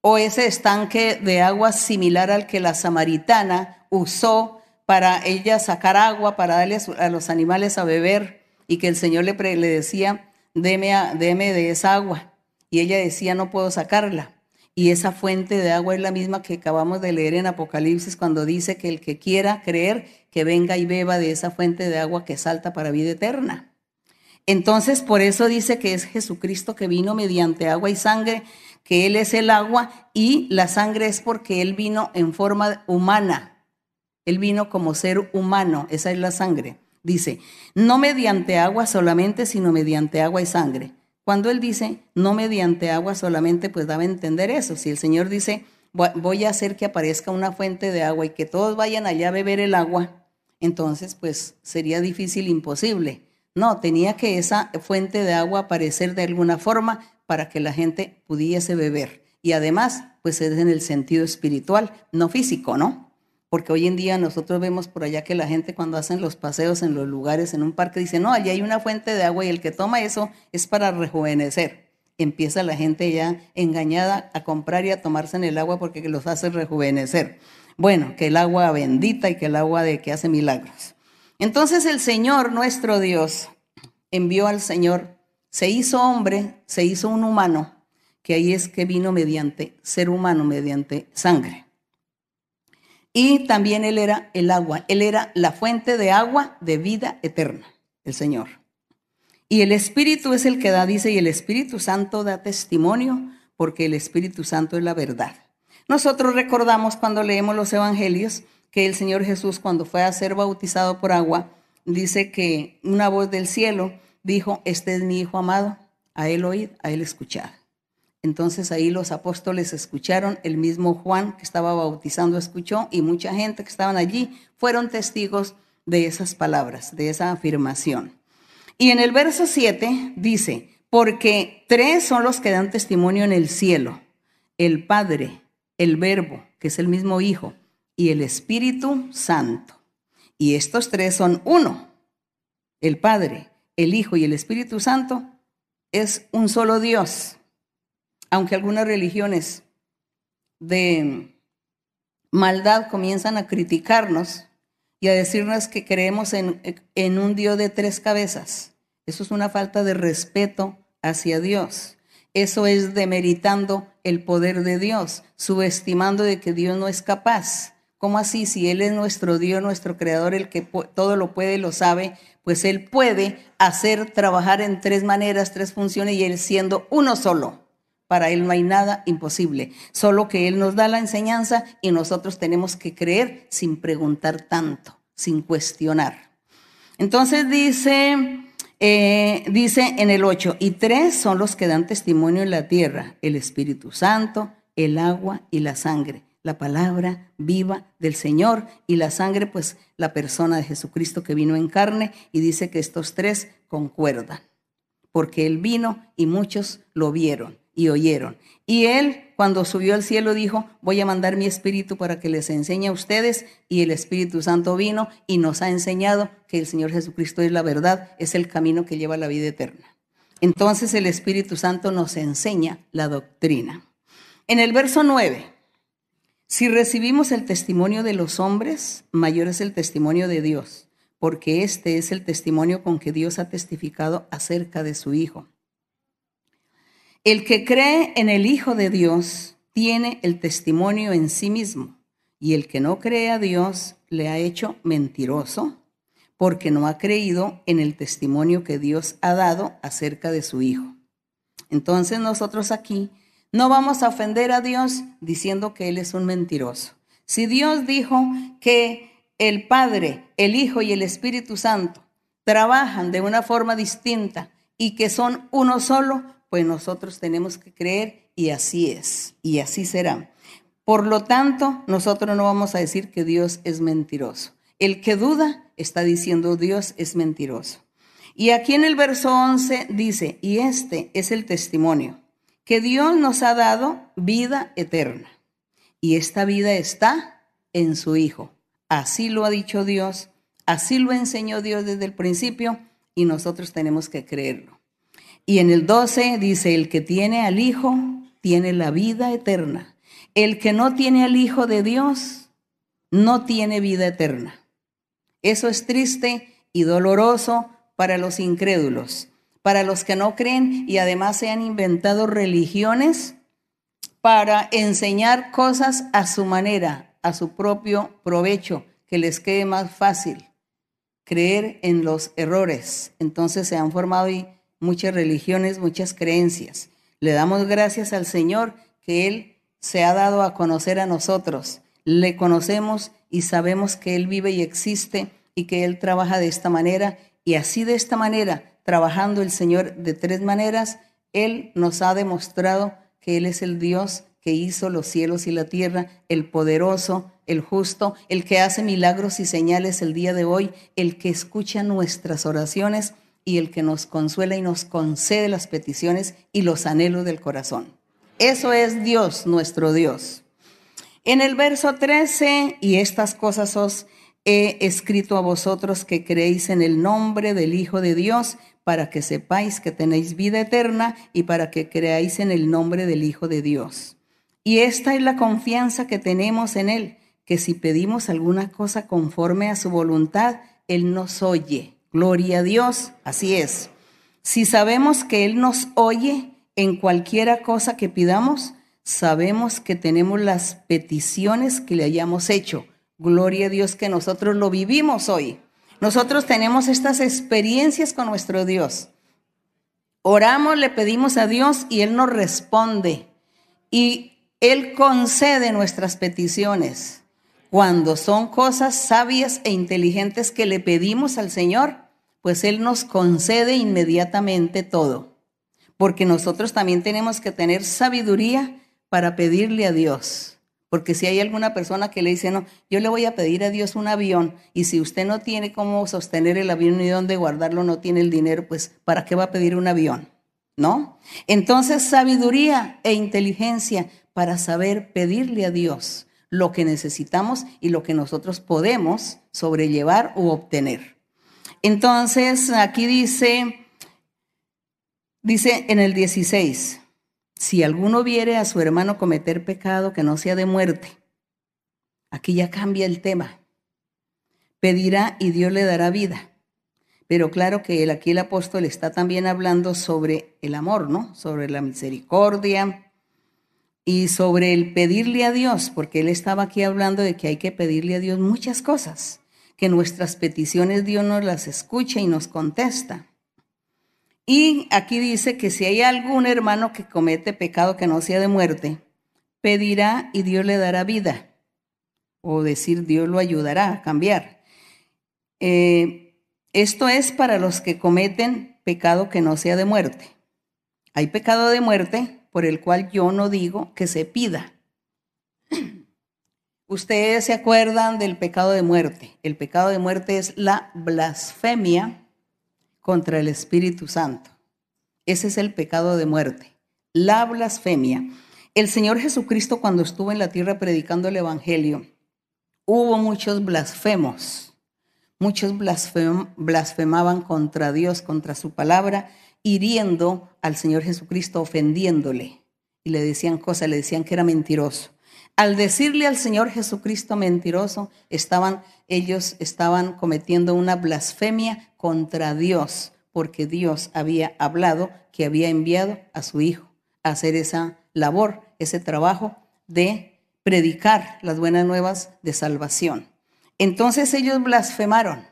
o ese estanque de agua similar al que la samaritana usó para ella sacar agua, para darle a los animales a beber, y que el Señor le, le decía, deme, deme de esa agua. Y ella decía, no puedo sacarla. Y esa fuente de agua es la misma que acabamos de leer en Apocalipsis cuando dice que el que quiera creer, que venga y beba de esa fuente de agua que salta para vida eterna. Entonces, por eso dice que es Jesucristo que vino mediante agua y sangre, que Él es el agua y la sangre es porque Él vino en forma humana. Él vino como ser humano, esa es la sangre. Dice, no mediante agua solamente, sino mediante agua y sangre. Cuando él dice, no mediante agua solamente, pues daba a entender eso. Si el Señor dice, voy a hacer que aparezca una fuente de agua y que todos vayan allá a beber el agua, entonces pues sería difícil, imposible. No, tenía que esa fuente de agua aparecer de alguna forma para que la gente pudiese beber. Y además, pues es en el sentido espiritual, no físico, ¿no? porque hoy en día nosotros vemos por allá que la gente cuando hacen los paseos en los lugares, en un parque, dice, no, allí hay una fuente de agua y el que toma eso es para rejuvenecer. Empieza la gente ya engañada a comprar y a tomarse en el agua porque los hace rejuvenecer. Bueno, que el agua bendita y que el agua de que hace milagros. Entonces el Señor, nuestro Dios, envió al Señor, se hizo hombre, se hizo un humano, que ahí es que vino mediante ser humano, mediante sangre. Y también Él era el agua, Él era la fuente de agua de vida eterna, el Señor. Y el Espíritu es el que da, dice, y el Espíritu Santo da testimonio, porque el Espíritu Santo es la verdad. Nosotros recordamos cuando leemos los Evangelios que el Señor Jesús cuando fue a ser bautizado por agua, dice que una voz del cielo dijo, este es mi Hijo amado, a Él oíd, a Él escuchad. Entonces ahí los apóstoles escucharon, el mismo Juan que estaba bautizando escuchó y mucha gente que estaban allí fueron testigos de esas palabras, de esa afirmación. Y en el verso 7 dice, porque tres son los que dan testimonio en el cielo, el Padre, el Verbo, que es el mismo Hijo, y el Espíritu Santo. Y estos tres son uno, el Padre, el Hijo y el Espíritu Santo es un solo Dios aunque algunas religiones de maldad comienzan a criticarnos y a decirnos que creemos en, en, un Dios de tres cabezas. Eso es una falta de respeto hacia Dios. Eso es demeritando el poder de Dios, subestimando de que Dios no es capaz. ¿Cómo así? Si Él es nuestro Dios, nuestro Creador, el que todo lo puede, lo sabe, pues Él puede hacer trabajar en tres maneras, tres funciones y Él siendo uno solo. Para Él no hay nada imposible, solo que Él nos da la enseñanza y nosotros tenemos que creer sin preguntar tanto, sin cuestionar. Entonces dice, eh, dice en el 8, y tres son los que dan testimonio en la tierra, el Espíritu Santo, el agua y la sangre, la palabra viva del Señor y la sangre, pues la persona de Jesucristo que vino en carne y dice que estos tres concuerdan, porque Él vino y muchos lo vieron y oyeron. Y él, cuando subió al cielo, dijo, voy a mandar mi espíritu para que les enseñe a ustedes. Y el Espíritu Santo vino y nos ha enseñado que el Señor Jesucristo es la verdad, es el camino que lleva a la vida eterna. Entonces el Espíritu Santo nos enseña la doctrina. En el verso 9, si recibimos el testimonio de los hombres, mayor es el testimonio de Dios, porque este es el testimonio con que Dios ha testificado acerca de su Hijo. El que cree en el Hijo de Dios tiene el testimonio en sí mismo, y el que no cree a Dios le ha hecho mentiroso, porque no ha creído en el testimonio que Dios ha dado acerca de su Hijo. Entonces nosotros aquí no vamos a ofender a Dios diciendo que Él es un mentiroso. Si Dios dijo que el Padre, el Hijo y el Espíritu Santo trabajan de una forma distinta y que son uno solo, pues nosotros tenemos que creer y así es, y así será. Por lo tanto, nosotros no vamos a decir que Dios es mentiroso. El que duda está diciendo Dios es mentiroso. Y aquí en el verso 11 dice, y este es el testimonio, que Dios nos ha dado vida eterna. Y esta vida está en su Hijo. Así lo ha dicho Dios, así lo enseñó Dios desde el principio y nosotros tenemos que creerlo. Y en el 12 dice, el que tiene al Hijo tiene la vida eterna. El que no tiene al Hijo de Dios no tiene vida eterna. Eso es triste y doloroso para los incrédulos, para los que no creen y además se han inventado religiones para enseñar cosas a su manera, a su propio provecho, que les quede más fácil creer en los errores. Entonces se han formado y muchas religiones, muchas creencias. Le damos gracias al Señor que Él se ha dado a conocer a nosotros. Le conocemos y sabemos que Él vive y existe y que Él trabaja de esta manera. Y así de esta manera, trabajando el Señor de tres maneras, Él nos ha demostrado que Él es el Dios que hizo los cielos y la tierra, el poderoso, el justo, el que hace milagros y señales el día de hoy, el que escucha nuestras oraciones y el que nos consuela y nos concede las peticiones y los anhelos del corazón. Eso es Dios, nuestro Dios. En el verso 13, y estas cosas os he escrito a vosotros que creéis en el nombre del Hijo de Dios, para que sepáis que tenéis vida eterna y para que creáis en el nombre del Hijo de Dios. Y esta es la confianza que tenemos en Él, que si pedimos alguna cosa conforme a su voluntad, Él nos oye. Gloria a Dios, así es. Si sabemos que Él nos oye en cualquiera cosa que pidamos, sabemos que tenemos las peticiones que le hayamos hecho. Gloria a Dios que nosotros lo vivimos hoy. Nosotros tenemos estas experiencias con nuestro Dios. Oramos, le pedimos a Dios y Él nos responde. Y Él concede nuestras peticiones. Cuando son cosas sabias e inteligentes que le pedimos al Señor, pues Él nos concede inmediatamente todo. Porque nosotros también tenemos que tener sabiduría para pedirle a Dios. Porque si hay alguna persona que le dice, no, yo le voy a pedir a Dios un avión y si usted no tiene cómo sostener el avión ni dónde guardarlo, no tiene el dinero, pues ¿para qué va a pedir un avión? ¿No? Entonces, sabiduría e inteligencia para saber pedirle a Dios lo que necesitamos y lo que nosotros podemos sobrellevar u obtener. Entonces, aquí dice, dice en el 16, si alguno viere a su hermano cometer pecado que no sea de muerte, aquí ya cambia el tema. Pedirá y Dios le dará vida. Pero claro que aquí el apóstol está también hablando sobre el amor, ¿no? Sobre la misericordia y sobre el pedirle a Dios, porque él estaba aquí hablando de que hay que pedirle a Dios muchas cosas que nuestras peticiones Dios nos las escucha y nos contesta. Y aquí dice que si hay algún hermano que comete pecado que no sea de muerte, pedirá y Dios le dará vida. O decir, Dios lo ayudará a cambiar. Eh, esto es para los que cometen pecado que no sea de muerte. Hay pecado de muerte por el cual yo no digo que se pida. Ustedes se acuerdan del pecado de muerte. El pecado de muerte es la blasfemia contra el Espíritu Santo. Ese es el pecado de muerte. La blasfemia. El Señor Jesucristo cuando estuvo en la tierra predicando el Evangelio, hubo muchos blasfemos. Muchos blasfemaban contra Dios, contra su palabra, hiriendo al Señor Jesucristo, ofendiéndole. Y le decían cosas, le decían que era mentiroso. Al decirle al Señor Jesucristo mentiroso, estaban ellos estaban cometiendo una blasfemia contra Dios, porque Dios había hablado que había enviado a su hijo a hacer esa labor, ese trabajo de predicar las buenas nuevas de salvación. Entonces ellos blasfemaron.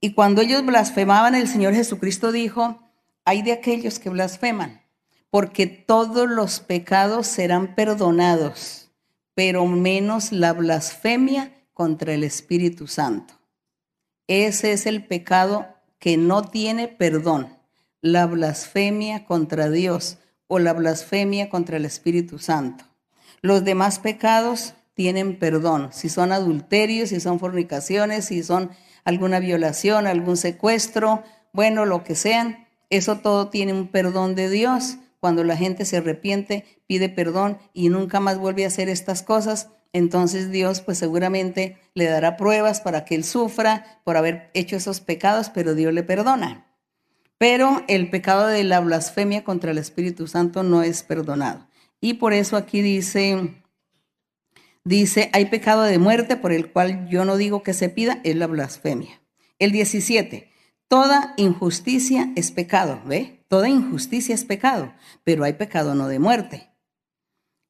Y cuando ellos blasfemaban, el Señor Jesucristo dijo, hay de aquellos que blasfeman, porque todos los pecados serán perdonados, pero menos la blasfemia contra el Espíritu Santo. Ese es el pecado que no tiene perdón, la blasfemia contra Dios o la blasfemia contra el Espíritu Santo. Los demás pecados tienen perdón, si son adulterios, si son fornicaciones, si son alguna violación, algún secuestro, bueno, lo que sean, eso todo tiene un perdón de Dios. Cuando la gente se arrepiente, pide perdón y nunca más vuelve a hacer estas cosas, entonces Dios pues seguramente le dará pruebas para que él sufra por haber hecho esos pecados, pero Dios le perdona. Pero el pecado de la blasfemia contra el Espíritu Santo no es perdonado. Y por eso aquí dice, dice, hay pecado de muerte por el cual yo no digo que se pida, es la blasfemia. El 17, toda injusticia es pecado, ¿ve? Toda injusticia es pecado, pero hay pecado no de muerte.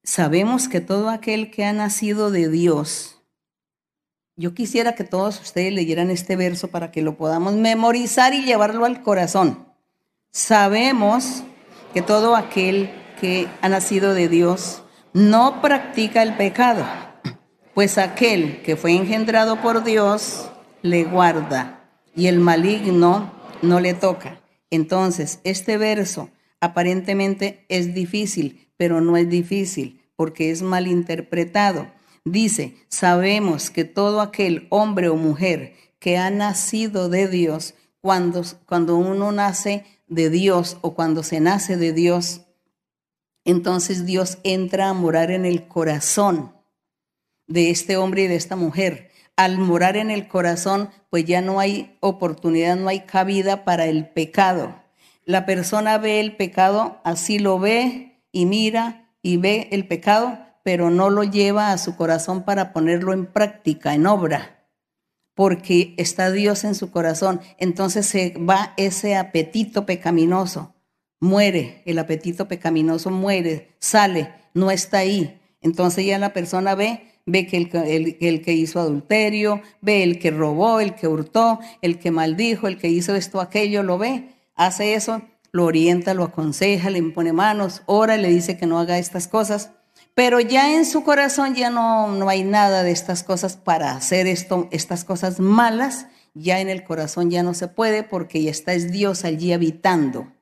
Sabemos que todo aquel que ha nacido de Dios, yo quisiera que todos ustedes leyeran este verso para que lo podamos memorizar y llevarlo al corazón. Sabemos que todo aquel que ha nacido de Dios no practica el pecado, pues aquel que fue engendrado por Dios le guarda y el maligno no le toca. Entonces, este verso aparentemente es difícil, pero no es difícil porque es mal interpretado. Dice, sabemos que todo aquel hombre o mujer que ha nacido de Dios, cuando, cuando uno nace de Dios o cuando se nace de Dios, entonces Dios entra a morar en el corazón de este hombre y de esta mujer. Al morar en el corazón, pues ya no hay oportunidad, no hay cabida para el pecado. La persona ve el pecado, así lo ve y mira y ve el pecado, pero no lo lleva a su corazón para ponerlo en práctica, en obra, porque está Dios en su corazón. Entonces se va ese apetito pecaminoso, muere, el apetito pecaminoso muere, sale, no está ahí. Entonces ya la persona ve, ve que el, el, que hizo adulterio, ve el que robó, el que hurtó, el que maldijo, el que hizo esto, aquello, lo ve, hace eso lo orienta, lo aconseja, le impone manos, ora, le dice que no haga estas cosas, pero ya en su corazón ya no, no hay nada de estas cosas para hacer esto, estas cosas malas, ya en el corazón ya no se puede porque ya está es Dios allí habitando.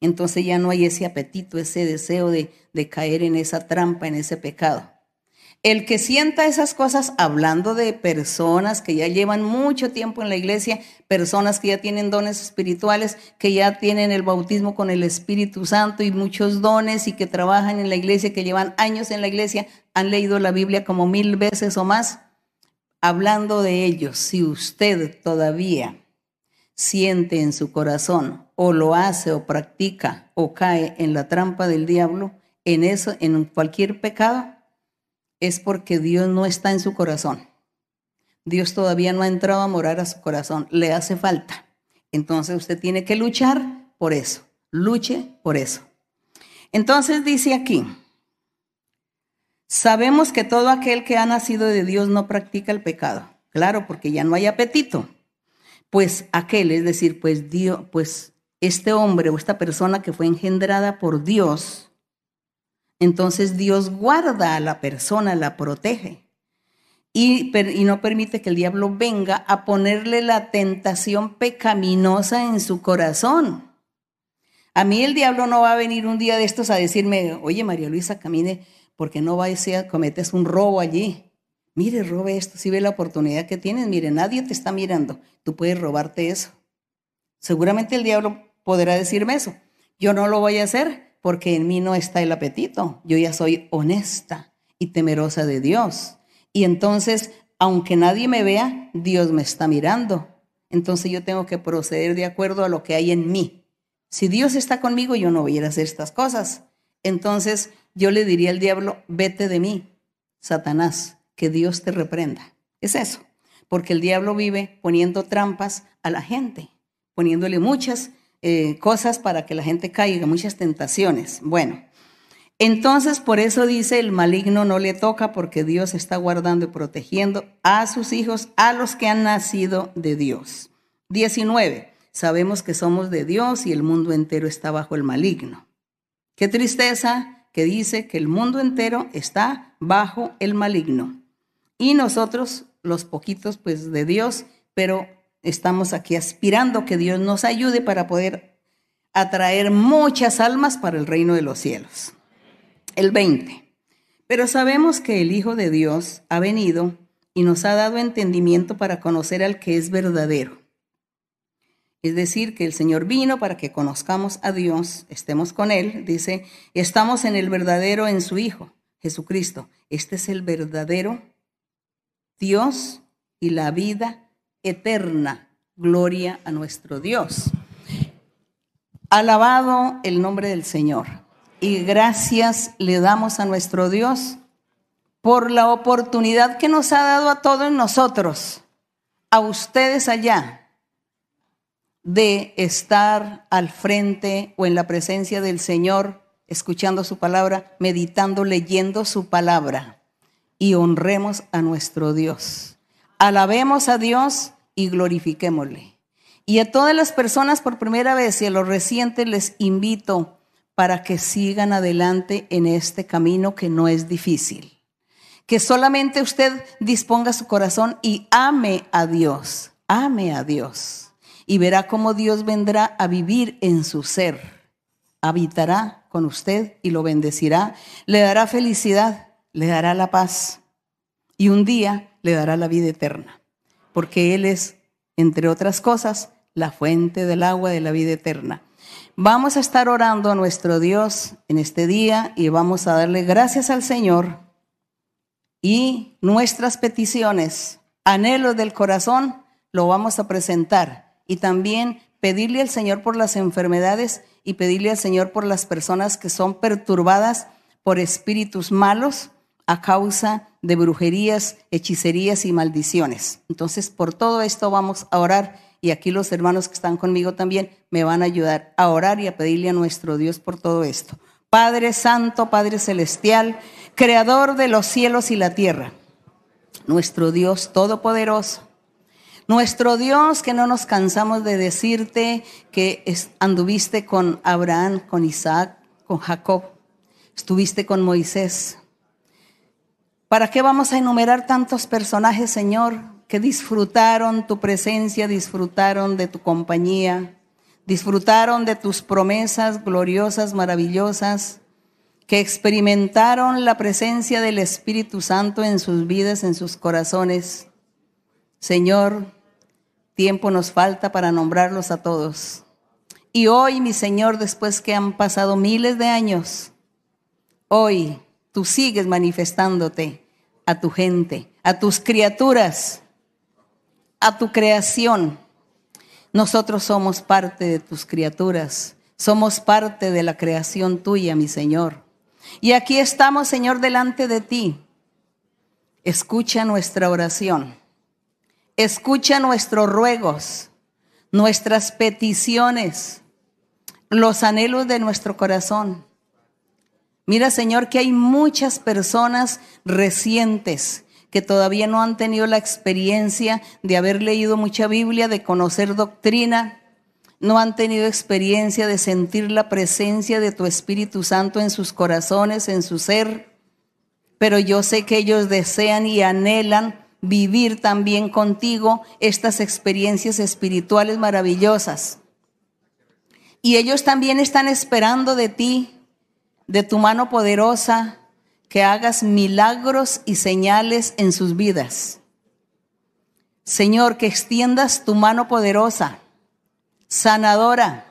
Entonces ya no hay ese apetito, ese deseo de, de caer en esa trampa, en ese pecado. El que sienta esas cosas, hablando de personas que ya llevan mucho tiempo en la iglesia, personas que ya tienen dones espirituales, que ya tienen el bautismo con el Espíritu Santo y muchos dones y que trabajan en la iglesia, que llevan años en la iglesia, han leído la Biblia como mil veces o más, hablando de ellos, si usted todavía siente en su corazón o lo hace o practica o cae en la trampa del diablo, en eso, en cualquier pecado, es porque Dios no está en su corazón. Dios todavía no ha entrado a morar a su corazón, le hace falta. Entonces usted tiene que luchar por eso, luche por eso. Entonces dice aquí, sabemos que todo aquel que ha nacido de Dios no practica el pecado. Claro, porque ya no hay apetito. Pues aquel, es decir, pues Dios, pues este hombre o esta persona que fue engendrada por Dios, entonces Dios guarda a la persona, la protege y, no permite que el diablo venga a ponerle la tentación pecaminosa en su corazón. A mí el diablo no va a venir un día de estos a decirme, oye María Luisa, camine, porque no va a cometes un robo allí. Mire, robe esto, si ve la oportunidad que tienes, mire, nadie te está mirando, tú puedes robarte eso. Seguramente el diablo podrá decirme eso. Yo no lo voy a hacer porque en mí no está el apetito. Yo ya soy honesta y temerosa de Dios. Y entonces, aunque nadie me vea, Dios me está mirando. Entonces yo tengo que proceder de acuerdo a lo que hay en mí. Si Dios está conmigo, yo no voy a hacer estas cosas. Entonces yo le diría al diablo, vete de mí, Satanás, que Dios te reprenda. Es eso, porque el diablo vive poniendo trampas a la gente, poniéndole muchas eh, cosas para que la gente caiga, muchas tentaciones. Bueno, entonces por eso dice el maligno no le toca porque Dios está guardando y protegiendo a sus hijos, a los que han nacido de Dios. 19. Sabemos que somos de Dios y el mundo entero está bajo el maligno. Qué tristeza que dice que el mundo entero está bajo el maligno. Y nosotros, los poquitos, pues de Dios, pero estamos aquí aspirando que Dios nos ayude para poder atraer muchas almas para el reino de los cielos. El 20. Pero sabemos que el Hijo de Dios ha venido y nos ha dado entendimiento para conocer al que es verdadero. Es decir, que el Señor vino para que conozcamos a Dios, estemos con Él, dice, estamos en el verdadero en su Hijo, Jesucristo. Este es el verdadero Dios y la vida eterna. Gloria a nuestro Dios. Alabado el nombre del Señor. Y gracias le damos a nuestro Dios por la oportunidad que nos ha dado a todos nosotros, a ustedes allá, de estar al frente o en la presencia del Señor, escuchando su palabra, meditando, leyendo su palabra. Y honremos a nuestro Dios. Alabemos a Dios y glorifiquémosle. Y a todas las personas por primera vez y a los recientes les invito para que sigan adelante en este camino que no es difícil. Que solamente usted disponga su corazón y ame a Dios, ame a Dios. Y verá cómo Dios vendrá a vivir en su ser. Habitará con usted y lo bendecirá. Le dará felicidad, le dará la paz. Y un día le dará la vida eterna porque Él es, entre otras cosas, la fuente del agua de la vida eterna. Vamos a estar orando a nuestro Dios en este día y vamos a darle gracias al Señor y nuestras peticiones, anhelos del corazón, lo vamos a presentar y también pedirle al Señor por las enfermedades y pedirle al Señor por las personas que son perturbadas por espíritus malos a causa de brujerías, hechicerías y maldiciones. Entonces, por todo esto vamos a orar y aquí los hermanos que están conmigo también me van a ayudar a orar y a pedirle a nuestro Dios por todo esto. Padre Santo, Padre Celestial, Creador de los cielos y la tierra, nuestro Dios Todopoderoso, nuestro Dios que no nos cansamos de decirte que anduviste con Abraham, con Isaac, con Jacob, estuviste con Moisés, ¿Para qué vamos a enumerar tantos personajes, Señor, que disfrutaron tu presencia, disfrutaron de tu compañía, disfrutaron de tus promesas gloriosas, maravillosas, que experimentaron la presencia del Espíritu Santo en sus vidas, en sus corazones? Señor, tiempo nos falta para nombrarlos a todos. Y hoy, mi Señor, después que han pasado miles de años, hoy tú sigues manifestándote a tu gente, a tus criaturas, a tu creación. Nosotros somos parte de tus criaturas, somos parte de la creación tuya, mi Señor. Y aquí estamos, Señor, delante de ti. Escucha nuestra oración, escucha nuestros ruegos, nuestras peticiones, los anhelos de nuestro corazón. Mira, Señor, que hay muchas personas recientes que todavía no han tenido la experiencia de haber leído mucha Biblia, de conocer doctrina, no han tenido experiencia de sentir la presencia de tu Espíritu Santo en sus corazones, en su ser, pero yo sé que ellos desean y anhelan vivir también contigo estas experiencias espirituales maravillosas. Y ellos también están esperando de ti de tu mano poderosa, que hagas milagros y señales en sus vidas. Señor, que extiendas tu mano poderosa, sanadora,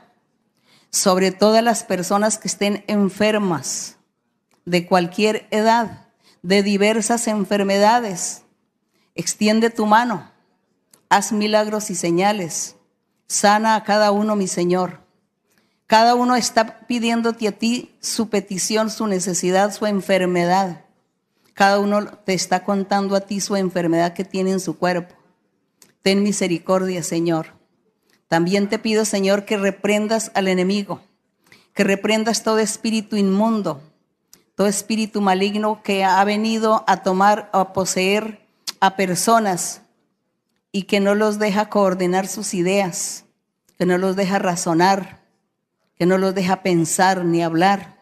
sobre todas las personas que estén enfermas de cualquier edad, de diversas enfermedades. Extiende tu mano, haz milagros y señales. Sana a cada uno, mi Señor. Cada uno está pidiéndote a ti su petición, su necesidad, su enfermedad. Cada uno te está contando a ti su enfermedad que tiene en su cuerpo. Ten misericordia, Señor. También te pido, Señor, que reprendas al enemigo, que reprendas todo espíritu inmundo, todo espíritu maligno que ha venido a tomar o a poseer a personas y que no los deja coordinar sus ideas, que no los deja razonar, que no los deja pensar ni hablar.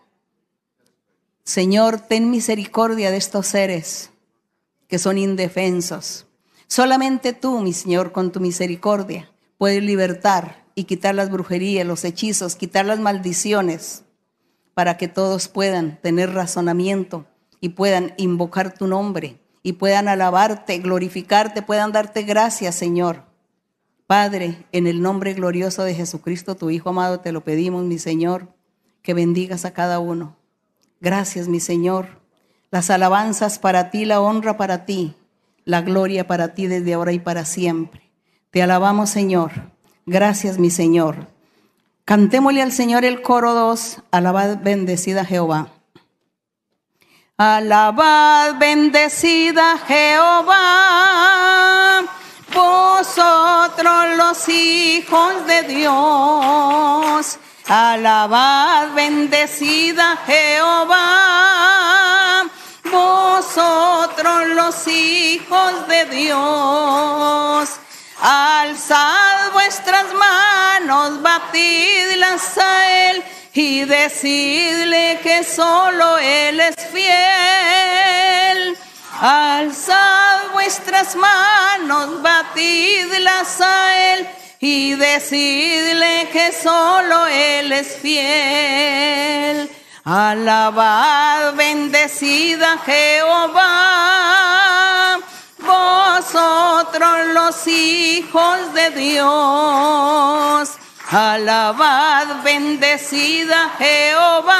Señor, ten misericordia de estos seres que son indefensos. Solamente tú, mi Señor, con tu misericordia puedes libertar y quitar las brujerías, los hechizos, quitar las maldiciones, para que todos puedan tener razonamiento y puedan invocar tu nombre y puedan alabarte, glorificarte, puedan darte gracias, Señor. Padre, en el nombre glorioso de Jesucristo, tu Hijo amado, te lo pedimos, mi Señor, que bendigas a cada uno. Gracias, mi Señor. Las alabanzas para ti, la honra para ti, la gloria para ti desde ahora y para siempre. Te alabamos, Señor. Gracias, mi Señor. Cantémosle al Señor el coro 2, alabad bendecida Jehová. Alabad bendecida Jehová, vosotros los hijos de Dios. Alabad bendecida Jehová, vosotros los hijos de Dios. Alzad vuestras manos, batidlas a Él y decidle que solo Él es fiel. Alzad vuestras manos, batidlas a Él y decidle que solo Él es fiel. Alabad, bendecida Jehová vosotros los hijos de Dios. Alabad, bendecida Jehová,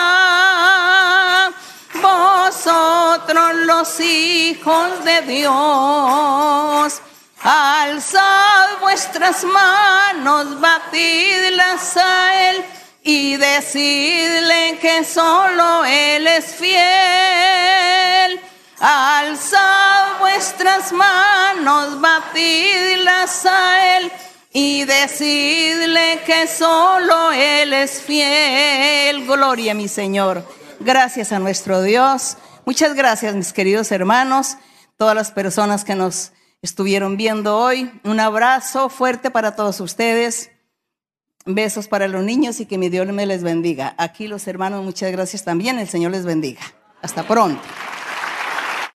vosotros los hijos de Dios. Alzad vuestras manos, batidlas a Él y decidle que solo Él es fiel Alzad vuestras manos, batidlas a Él y decidle que solo Él es fiel. Gloria, mi Señor. Gracias a nuestro Dios. Muchas gracias, mis queridos hermanos, todas las personas que nos estuvieron viendo hoy. Un abrazo fuerte para todos ustedes. Besos para los niños y que mi Dios me les bendiga. Aquí los hermanos, muchas gracias también. El Señor les bendiga. Hasta pronto.